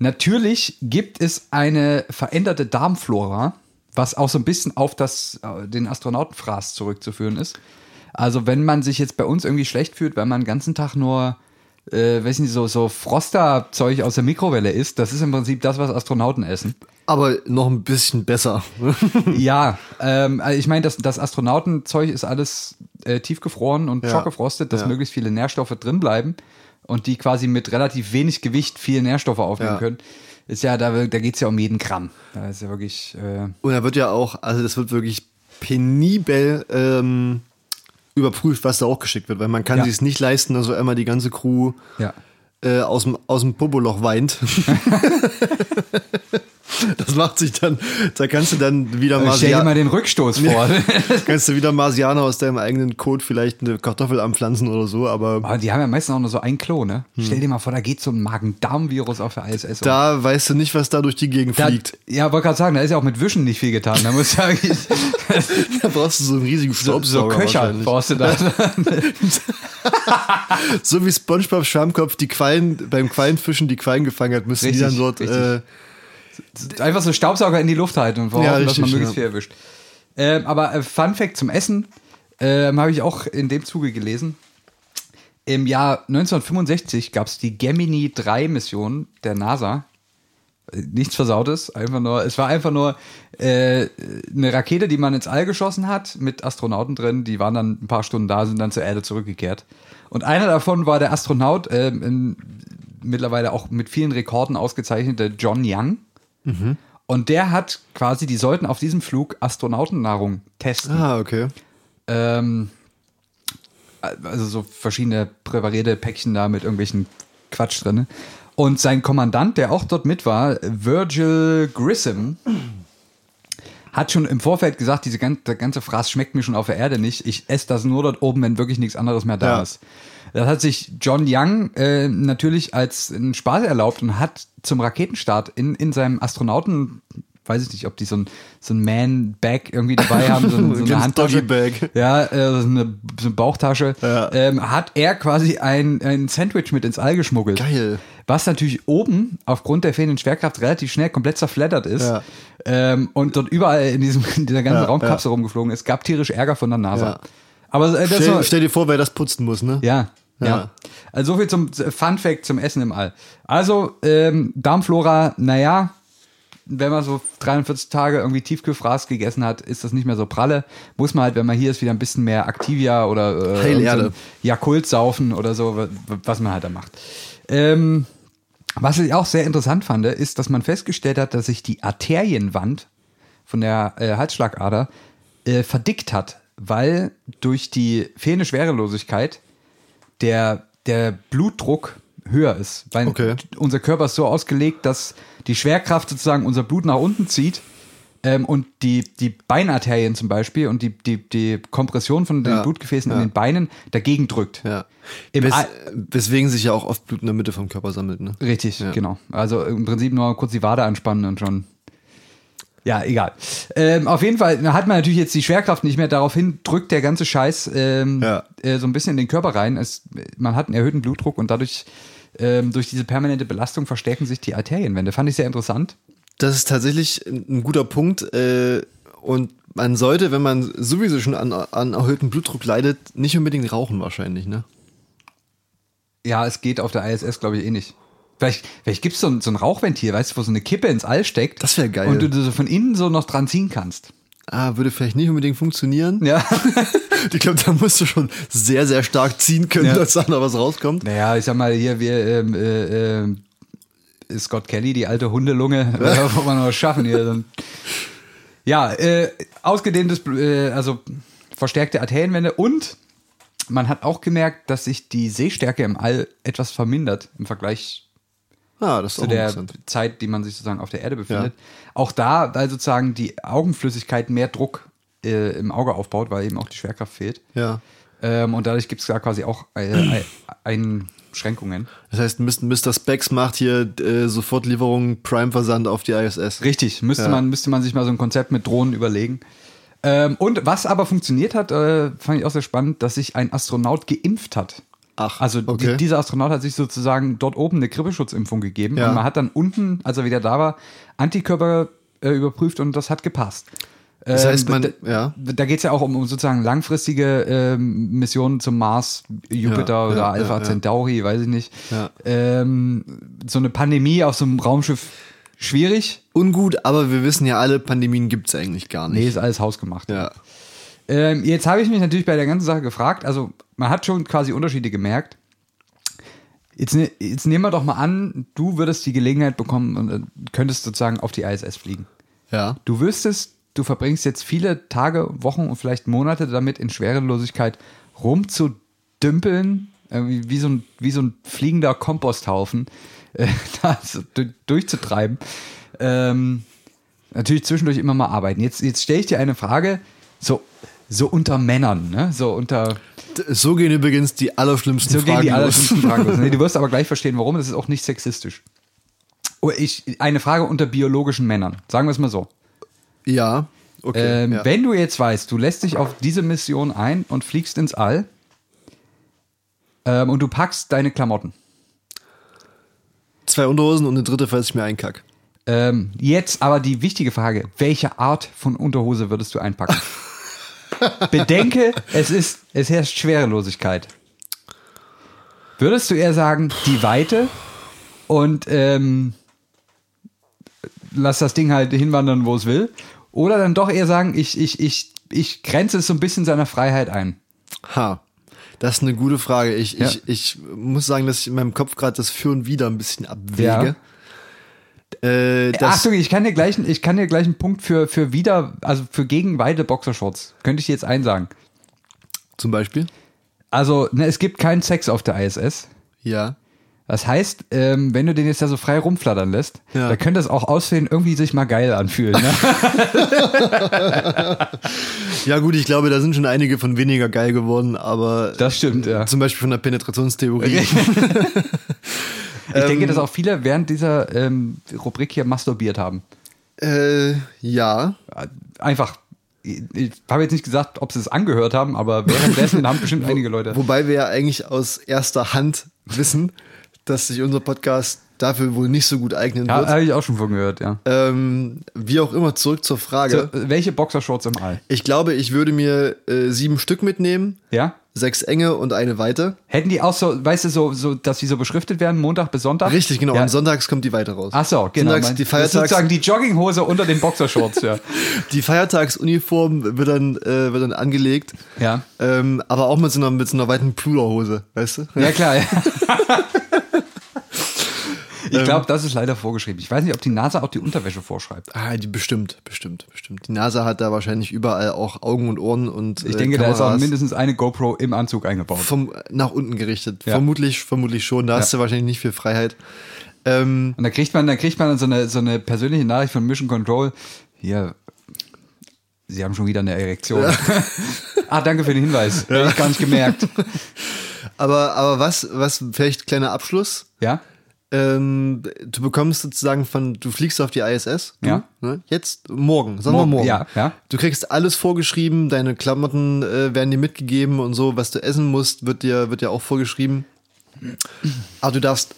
[SPEAKER 2] Natürlich gibt es eine veränderte Darmflora, was auch so ein bisschen auf das, äh, den Astronautenfraß zurückzuführen ist. Also wenn man sich jetzt bei uns irgendwie schlecht fühlt, weil man den ganzen Tag nur, äh, weiß nicht, so, so Froster-Zeug aus der Mikrowelle isst, das ist im Prinzip das, was Astronauten essen.
[SPEAKER 3] Aber noch ein bisschen besser.
[SPEAKER 2] Ja, ähm, also ich meine, das, das Astronautenzeug ist alles äh, tiefgefroren und
[SPEAKER 3] Ja.
[SPEAKER 2] schockgefrostet, dass
[SPEAKER 3] Ja.
[SPEAKER 2] möglichst viele Nährstoffe drin bleiben und die quasi mit relativ wenig Gewicht viele Nährstoffe aufnehmen
[SPEAKER 3] Ja.
[SPEAKER 2] können. Ist ja, da, da geht es ja um jeden Gramm. Da ist ja wirklich. Äh,
[SPEAKER 3] Und da wird ja auch, also das wird wirklich penibel ähm, überprüft, was da auch geschickt wird, weil man kann
[SPEAKER 2] Ja.
[SPEAKER 3] sich es nicht leisten, dass so einmal die ganze Crew
[SPEAKER 2] ja.
[SPEAKER 3] äh, aus dem aus dem Popoloch weint. das macht sich dann, da kannst du dann wieder
[SPEAKER 2] Also Stell dir mal den Rückstoß vor.
[SPEAKER 3] kannst du wieder Marsianer aus deinem eigenen Code vielleicht eine Kartoffel anpflanzen oder so, aber
[SPEAKER 2] Aber die haben ja meistens auch nur so ein Klo, ne? Stell dir mal vor, da geht so ein Magen-Darm-Virus auf der ISS. um.
[SPEAKER 3] Hm. da weißt du nicht, was da durch die Gegend
[SPEAKER 2] Da,
[SPEAKER 3] fliegt.
[SPEAKER 2] ja, wollte gerade sagen, da ist ja auch mit Wischen nicht viel getan. Da muss ja eigentlich
[SPEAKER 3] Da brauchst du so einen riesigen
[SPEAKER 2] so, so
[SPEAKER 3] Staubsauger
[SPEAKER 2] Köcher brauchst du da.
[SPEAKER 3] So wie SpongeBob Schwammkopf die Quallen beim Quallenfischen die Quallen gefangen hat, müssen die
[SPEAKER 2] Richtig,
[SPEAKER 3] dann dort äh,
[SPEAKER 2] Einfach so Staubsauger in die Luft halten und hoffen,
[SPEAKER 3] Ja,
[SPEAKER 2] dass man möglichst
[SPEAKER 3] ja.
[SPEAKER 2] viel erwischt. Ähm, aber äh, Fun Fact zum Essen ähm, habe ich auch in dem Zuge gelesen. Im Jahr 1965 gab es die Gemini 3 Mission der NASA. Äh, Nichts Versautes, einfach nur, es war einfach nur äh, eine Rakete, die man ins All geschossen hat, mit Astronauten drin, die waren dann ein paar Stunden da, sind dann zur Erde zurückgekehrt. Und einer davon war der Astronaut, ähm, in, mittlerweile auch mit vielen Rekorden ausgezeichnete John Young. Und der hat quasi, die sollten auf diesem Flug Astronautennahrung testen.
[SPEAKER 3] Ah, okay.
[SPEAKER 2] Ähm, also so verschiedene präparierte Päckchen da mit irgendwelchen Quatsch drin. Und sein Kommandant, der auch dort mit war, Virgil Grissom, hat schon im Vorfeld gesagt, diese ganze, der ganze Fraß schmeckt mir schon auf der Erde nicht. Ich esse das nur dort oben, wenn wirklich nichts anderes mehr da
[SPEAKER 3] Ja.
[SPEAKER 2] ist. Das hat sich John Young äh, natürlich als einen Spaß erlaubt und hat zum Raketenstart in, in seinem Astronauten, weiß ich nicht, ob die so ein, so ein Man-Bag irgendwie dabei haben, so, ein- so
[SPEAKER 3] Ein
[SPEAKER 2] eine Handtasche.
[SPEAKER 3] Doggy-Bag.
[SPEAKER 2] Ja, äh, so, eine, so eine Bauchtasche.
[SPEAKER 3] Ja.
[SPEAKER 2] Ähm, hat er quasi ein, ein Sandwich mit ins All geschmuggelt.
[SPEAKER 3] Geil.
[SPEAKER 2] Was natürlich oben aufgrund der fehlenden Schwerkraft relativ schnell komplett zerfleddert ist.
[SPEAKER 3] Ja.
[SPEAKER 2] Ähm, und dort überall in, diesem, in dieser ganzen
[SPEAKER 3] Ja,
[SPEAKER 2] Raumkapsel rumgeflogen ist. Gab tierisch Ärger von der NASA. Aber äh,
[SPEAKER 3] Stell,
[SPEAKER 2] war,
[SPEAKER 3] stell dir vor, wer das putzen muss, ne?
[SPEAKER 2] ja, ja.
[SPEAKER 3] Ja.
[SPEAKER 2] Also so viel zum Fun Fact zum Essen im All. Also, ähm, Darmflora, naja, wenn man so 43 Tage irgendwie Tiefkühlfraß gegessen hat, ist das nicht mehr so pralle. Muss man halt, wenn man hier ist, wieder ein bisschen mehr Activia oder äh,
[SPEAKER 3] Heil
[SPEAKER 2] irgend so
[SPEAKER 3] Erde.
[SPEAKER 2] ein Jakult saufen oder so, wa- was man halt da macht. Ähm, was ich auch sehr interessant fand, ist, dass man festgestellt hat, dass sich die Arterienwand von der äh, Halsschlagader äh, verdickt hat, weil durch die fehlende Schwerelosigkeit der, der Blutdruck höher ist. Weil
[SPEAKER 3] Okay.
[SPEAKER 2] unser Körper ist so ausgelegt, dass die Schwerkraft sozusagen unser Blut nach unten zieht ähm, und die, die Beinarterien zum Beispiel und die, die, die Kompression von den
[SPEAKER 3] Ja,
[SPEAKER 2] Blutgefäßen
[SPEAKER 3] ja.
[SPEAKER 2] in den Beinen dagegen drückt.
[SPEAKER 3] Ja. Wes, weswegen sich ja auch oft Blut in der Mitte vom Körper sammelt, ne?
[SPEAKER 2] Richtig,
[SPEAKER 3] Ja.
[SPEAKER 2] genau. Also im Prinzip nur kurz die Wade anspannen und schon. Ja, egal. Ähm, auf jeden Fall hat man natürlich jetzt die Schwerkraft nicht mehr. Daraufhin drückt der ganze Scheiß ähm,
[SPEAKER 3] Ja.
[SPEAKER 2] äh, so ein bisschen in den Körper rein. Es, man hat einen erhöhten Blutdruck und dadurch, ähm, durch diese permanente Belastung verstärken sich die Arterienwände. Fand ich sehr interessant.
[SPEAKER 3] Das ist tatsächlich ein guter Punkt. Äh, Und man sollte, wenn man sowieso schon an, an erhöhtem Blutdruck leidet, nicht unbedingt rauchen wahrscheinlich, ne?
[SPEAKER 2] Ja, es geht auf der ISS, glaube ich, eh nicht. Vielleicht, vielleicht gibt es so, ein- so ein Rauchventil, weißt du, wo so eine Kippe ins All steckt.
[SPEAKER 3] Das wär geil.
[SPEAKER 2] Und du so von innen so noch dran ziehen kannst.
[SPEAKER 3] Ah, würde vielleicht nicht unbedingt funktionieren.
[SPEAKER 2] Ja.
[SPEAKER 3] Ich glaube, da musst du schon sehr, sehr stark ziehen können,
[SPEAKER 2] Ja.
[SPEAKER 3] dass da noch was rauskommt.
[SPEAKER 2] Naja, ich sag mal, hier, wir, ähm, äh, ähm, Scott Kelly, die alte Hundelunge, äh, wo man noch was schaffen hier. Ja, äh, ausgedehntes, äh, also verstärkte Arterienwände und man hat auch gemerkt, dass sich die Sehstärke im All etwas vermindert im Vergleich
[SPEAKER 3] Ah, das ist
[SPEAKER 2] zu der. Zeit, die man sich sozusagen auf der Erde befindet. Auch da, weil sozusagen die Augenflüssigkeit mehr Druck äh, im Auge aufbaut, weil eben auch die Schwerkraft fehlt.
[SPEAKER 3] Ja.
[SPEAKER 2] Ähm, und dadurch gibt es da quasi auch äh, Einschränkungen.
[SPEAKER 3] Das heißt, Mr. Specs macht hier äh, Sofortlieferung Prime-Versand auf die ISS.
[SPEAKER 2] Richtig, müsste,
[SPEAKER 3] Ja.
[SPEAKER 2] man, müsste man sich mal so ein Konzept mit Drohnen überlegen. Ähm, und was aber funktioniert hat, äh, fand ich auch sehr spannend, dass sich ein Astronaut geimpft hat.
[SPEAKER 3] Ach,
[SPEAKER 2] Also
[SPEAKER 3] okay.
[SPEAKER 2] die, dieser Astronaut hat sich sozusagen dort oben eine Grippeschutzimpfung gegeben
[SPEAKER 3] Ja.
[SPEAKER 2] und man hat dann unten, als er wieder da war, Antikörper äh, überprüft und das hat gepasst.
[SPEAKER 3] Das heißt, man-
[SPEAKER 2] da,
[SPEAKER 3] ja.
[SPEAKER 2] da geht es ja auch um, um sozusagen langfristige ähm, Missionen zum Mars, Jupiter
[SPEAKER 3] Ja,
[SPEAKER 2] oder
[SPEAKER 3] ja,
[SPEAKER 2] Alpha
[SPEAKER 3] ja, ja.
[SPEAKER 2] Centauri, weiß ich nicht.
[SPEAKER 3] Ja.
[SPEAKER 2] Ähm, so eine Pandemie auf so einem Raumschiff schwierig.
[SPEAKER 3] Ungut, aber wir wissen ja alle, Pandemien gibt es eigentlich gar
[SPEAKER 2] Nee,
[SPEAKER 3] nicht.
[SPEAKER 2] ist alles hausgemacht.
[SPEAKER 3] Ja.
[SPEAKER 2] Ähm, jetzt habe ich mich natürlich bei der ganzen Sache gefragt, also man hat schon quasi Unterschiede gemerkt. Jetzt, ne, jetzt nehmen wir doch mal an, du würdest die Gelegenheit bekommen und äh, könntest sozusagen auf die ISS fliegen.
[SPEAKER 3] Ja.
[SPEAKER 2] Du wüsstest, du verbringst jetzt viele Tage, Wochen und vielleicht Monate damit, in Schwerelosigkeit rumzudümpeln, wie, so ein, wie so ein fliegender Komposthaufen, äh, da durchzutreiben. Ähm, natürlich zwischendurch immer mal arbeiten. Jetzt, jetzt stelle ich dir eine Frage, so, so unter Männern, ne? so unter
[SPEAKER 3] So gehen übrigens die allerschlimmsten
[SPEAKER 2] so
[SPEAKER 3] Fragen
[SPEAKER 2] gehen die allerschlimmsten Fragen los. Nee, du wirst aber gleich verstehen, warum. Das ist auch nicht sexistisch. Oh, ich, eine Frage unter biologischen Männern. Sagen wir es mal so.
[SPEAKER 3] Ja, okay.
[SPEAKER 2] Ähm,
[SPEAKER 3] ja.
[SPEAKER 2] Wenn du jetzt weißt, du lässt dich auf diese Mission ein und fliegst ins All ähm, und du packst deine Klamotten.
[SPEAKER 3] Zwei Unterhosen und eine dritte, falls ich mir einkack.
[SPEAKER 2] Ähm, jetzt aber die wichtige Frage: Welche Art von Unterhose würdest du einpacken? Bedenke, es ist, es herrscht Schwerelosigkeit. Würdest du eher sagen, die Weite und ähm, lass das Ding halt hinwandern, wo es will? Oder dann doch eher sagen, ich, ich, ich, ich grenze es so ein bisschen seiner Freiheit ein.
[SPEAKER 3] Ha. Das ist eine gute Frage. Ich,
[SPEAKER 2] Ja.
[SPEAKER 3] ich, ich muss sagen, dass ich in meinem Kopf gerade das Für und Wider ein bisschen abwäge. Äh, das,
[SPEAKER 2] Achtung, ich kann dir gleich, ich kann dir gleich einen Punkt für, für wieder, also für gegen Weide Boxershorts. Könnte ich dir jetzt einsagen.
[SPEAKER 3] Zum Beispiel?
[SPEAKER 2] Also, ne, es gibt keinen Sex auf der ISS.
[SPEAKER 3] Ja.
[SPEAKER 2] Das heißt, ähm, wenn du den jetzt da so frei rumflattern lässt,
[SPEAKER 3] Ja.
[SPEAKER 2] da könnte es auch aussehen, irgendwie sich mal geil anfühlen. Ne?
[SPEAKER 3] Ja, gut, ich glaube, da sind schon einige von weniger geil geworden, aber
[SPEAKER 2] Das stimmt, ja.
[SPEAKER 3] zum Beispiel von der Penetrationstheorie.
[SPEAKER 2] Ich denke, dass auch viele während dieser ähm, Rubrik hier masturbiert haben.
[SPEAKER 3] Äh, ja.
[SPEAKER 2] Einfach. Ich, ich habe jetzt nicht gesagt, ob sie es angehört haben, aber währenddessen haben bestimmt einige Leute.
[SPEAKER 3] Wobei wir ja eigentlich aus erster Hand wissen, dass sich unser Podcast dafür wohl nicht so gut eignen
[SPEAKER 2] Ja,
[SPEAKER 3] wird.
[SPEAKER 2] habe ich auch schon von gehört, ja.
[SPEAKER 3] Ähm, wie auch immer, zurück zur Frage.
[SPEAKER 2] So, welche Boxershorts im All?
[SPEAKER 3] Ich glaube, ich würde mir äh, sieben Stück mitnehmen,
[SPEAKER 2] Ja?
[SPEAKER 3] Sechs enge und eine weite.
[SPEAKER 2] Hätten die auch so, weißt du, so, so dass sie so beschriftet werden, Montag bis Sonntag?
[SPEAKER 3] Richtig, genau.
[SPEAKER 2] Ja.
[SPEAKER 3] Und sonntags kommt die weite raus.
[SPEAKER 2] Ach so, genau.
[SPEAKER 3] Sonntags,
[SPEAKER 2] Mein-
[SPEAKER 3] die
[SPEAKER 2] das ist
[SPEAKER 3] Feiertags,
[SPEAKER 2] sozusagen die Jogginghose unter den Boxershorts, ja.
[SPEAKER 3] die Feiertagsuniform wird dann, äh, wird dann angelegt.
[SPEAKER 2] Ja.
[SPEAKER 3] Ähm, aber auch mit so einer, mit so einer weiten Pluderhose, weißt du?
[SPEAKER 2] Ja, klar. Ja. ich glaube, das ist leider vorgeschrieben. Ich weiß nicht, ob die NASA auch die Unterwäsche vorschreibt.
[SPEAKER 3] Ah, die bestimmt, bestimmt, bestimmt. Die NASA hat da wahrscheinlich überall auch Augen und Ohren und
[SPEAKER 2] Ich
[SPEAKER 3] äh,
[SPEAKER 2] denke, da ist auch
[SPEAKER 3] Kameras
[SPEAKER 2] mindestens eine GoPro im Anzug eingebaut.
[SPEAKER 3] vom, nach unten gerichtet.
[SPEAKER 2] Ja.
[SPEAKER 3] Vermutlich, vermutlich schon. Da hast du wahrscheinlich nicht viel Freiheit. Ähm,
[SPEAKER 2] Und da kriegt man, da kriegt man so eine, so eine persönliche Nachricht von Mission Control. Hier, Sie haben schon wieder eine Erektion. ah, danke für den Hinweis. Hätte ich gar nicht gemerkt.
[SPEAKER 3] aber, aber was, was, vielleicht kleiner Abschluss.
[SPEAKER 2] Ja?
[SPEAKER 3] Ähm, du bekommst sozusagen von, du fliegst auf die ISS. Du,
[SPEAKER 2] Ja.
[SPEAKER 3] Ne? Jetzt, morgen, sagen
[SPEAKER 2] Morgen,
[SPEAKER 3] wir morgen.
[SPEAKER 2] ja, ja.
[SPEAKER 3] Du kriegst alles vorgeschrieben, deine Klamotten äh, werden dir mitgegeben und so, was du essen musst, wird dir, wird dir auch vorgeschrieben. Aber du darfst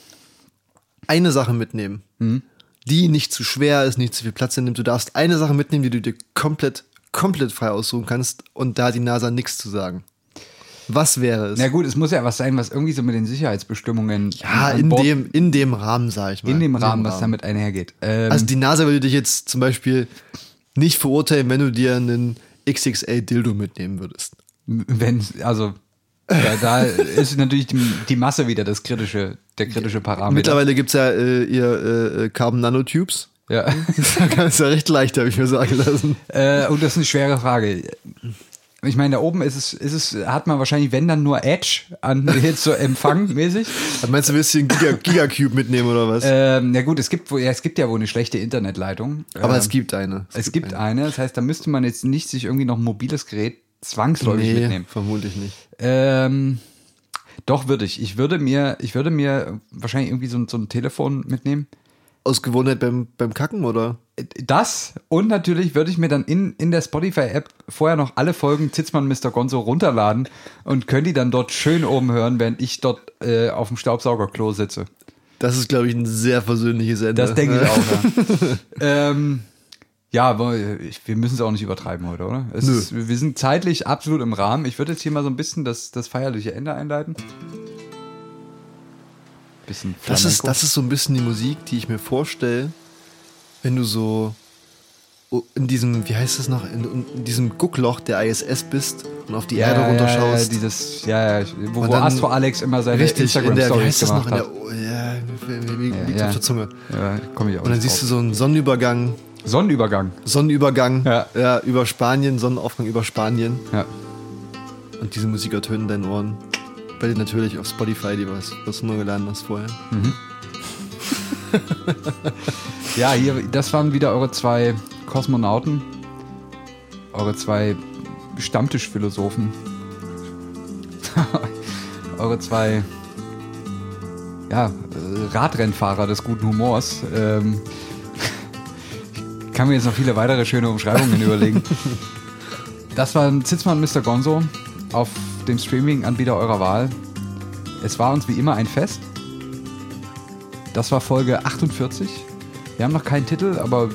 [SPEAKER 3] eine Sache mitnehmen,
[SPEAKER 2] Mhm.
[SPEAKER 3] die nicht zu schwer ist, nicht zu viel Platz nimmt. Du darfst eine Sache mitnehmen, die du dir komplett komplett frei aussuchen kannst und da hat die NASA nichts zu sagen. Was wäre es?
[SPEAKER 2] Na gut, es muss ja was sein, was irgendwie so mit den Sicherheitsbestimmungen
[SPEAKER 3] ja,
[SPEAKER 2] an
[SPEAKER 3] in
[SPEAKER 2] Bord-
[SPEAKER 3] dem, in dem Rahmen, sag ich mal.
[SPEAKER 2] in dem Rahmen, was damit einhergeht. Ähm,
[SPEAKER 3] Also die NASA würde dich jetzt zum Beispiel nicht verurteilen, wenn du dir einen XXL-Dildo mitnehmen würdest.
[SPEAKER 2] wenn, also da, da ist natürlich die, die Masse wieder das kritische, der kritische Parameter.
[SPEAKER 3] Mittlerweile gibt's ja äh, ihr äh, Carbon Nanotubes.
[SPEAKER 2] Ja.
[SPEAKER 3] Das ist ja recht leicht, habe ich mir sagen lassen.
[SPEAKER 2] Äh, und das ist eine schwere Frage. Ich meine, da oben ist es, ist es, hat man wahrscheinlich, wenn dann nur Edge an jetzt so empfangmäßig.
[SPEAKER 3] Meinst du, willst du einen Giga Gigacube mitnehmen oder was?
[SPEAKER 2] Ähm, ja gut, es gibt, ja, es gibt ja wohl eine schlechte Internetleitung.
[SPEAKER 3] Aber
[SPEAKER 2] ähm,
[SPEAKER 3] es gibt eine.
[SPEAKER 2] es gibt eine. Das heißt, da müsste man jetzt nicht sich irgendwie noch ein mobiles Gerät zwangsläufig
[SPEAKER 3] Nee,
[SPEAKER 2] mitnehmen.
[SPEAKER 3] vermutlich nicht.
[SPEAKER 2] Ähm, doch würde ich. Ich würde mir, ich würde mir wahrscheinlich irgendwie so, so ein Telefon mitnehmen.
[SPEAKER 3] Aus Gewohnheit beim, beim Kacken, oder?
[SPEAKER 2] Das und natürlich würde ich mir dann in, in der Spotify-App vorher noch alle Folgen Zitzmann Mr. Gonzo runterladen und könnte die dann dort schön oben hören, während ich dort äh, auf dem Staubsaugerklo sitze.
[SPEAKER 3] Das ist, glaube ich, ein sehr versöhnliches Ende.
[SPEAKER 2] Das denke ich auch. Ja, ähm, ja wir müssen es auch nicht übertreiben heute, oder? Ist, wir sind zeitlich absolut im Rahmen. Ich würde jetzt hier mal so ein bisschen das, das feierliche Ende einleiten. Bisschen
[SPEAKER 3] Das ist, das ist so ein bisschen die Musik, die ich mir vorstelle, wenn du so in diesem, wie heißt das noch, in, in diesem Guckloch der ISS bist und auf die Erde
[SPEAKER 2] ja,
[SPEAKER 3] runterschaust.
[SPEAKER 2] Ja, dieses, ja, ja, wo, wo
[SPEAKER 3] dann-
[SPEAKER 2] Astro Alex immer seine
[SPEAKER 3] Richtig, in der, wie heißt das noch, in der, oh, ja, wie, liegt
[SPEAKER 2] ja.
[SPEAKER 3] auf der Zunge.
[SPEAKER 2] Ja, komm ich auch
[SPEAKER 3] Und dann siehst du
[SPEAKER 2] drauf.
[SPEAKER 3] so einen Sonnenübergang,
[SPEAKER 2] Sonnenübergang.
[SPEAKER 3] Sonnenübergang,
[SPEAKER 2] Ja.
[SPEAKER 3] ja, über Spanien, Sonnenaufgang über Spanien.
[SPEAKER 2] Ja.
[SPEAKER 3] Und diese Musik ertönt in deinen Ohren. Bei dir natürlich auf Spotify, die was, was du nur geladen hast vorher.
[SPEAKER 2] Ja, hier, das waren wieder eure zwei Kosmonauten. Eure zwei Stammtischphilosophen. eure zwei ja, äh, Radrennfahrer des guten Humors. Ähm, ich kann mir jetzt noch viele weitere schöne Umschreibungen überlegen. Das war ein Zitzmann Mr. Gonzo auf dem Streaming-Anbieter eurer Wahl. Es war uns wie immer ein Fest. Das war Folge 48. Wir haben noch keinen Titel, aber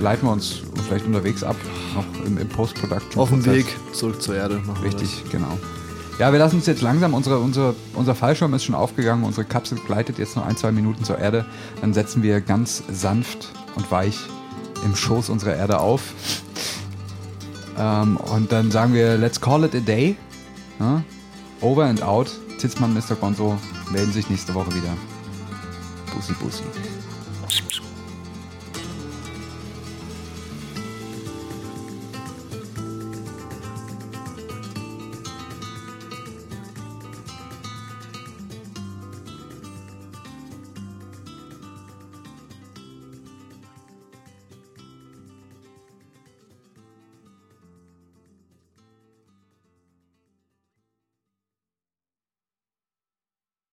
[SPEAKER 2] leiten wir uns vielleicht unterwegs ab, noch im, im Post-Production.
[SPEAKER 3] Auf dem. Weg zurück zur Erde. Machen
[SPEAKER 2] Richtig, genau. Ja, wir lassen uns jetzt langsam, unsere, unsere, unser Fallschirm ist schon aufgegangen, unsere Kapsel gleitet jetzt noch ein, zwei Minuten zur Erde. Dann setzen wir ganz sanft und weich im Schoß unserer Erde auf. Ähm, und dann sagen wir, let's call it a day. Ja? Over and out. Zitzmann, Mr. Gonzo melden sich nächste Woche wieder. Bussi, bussi.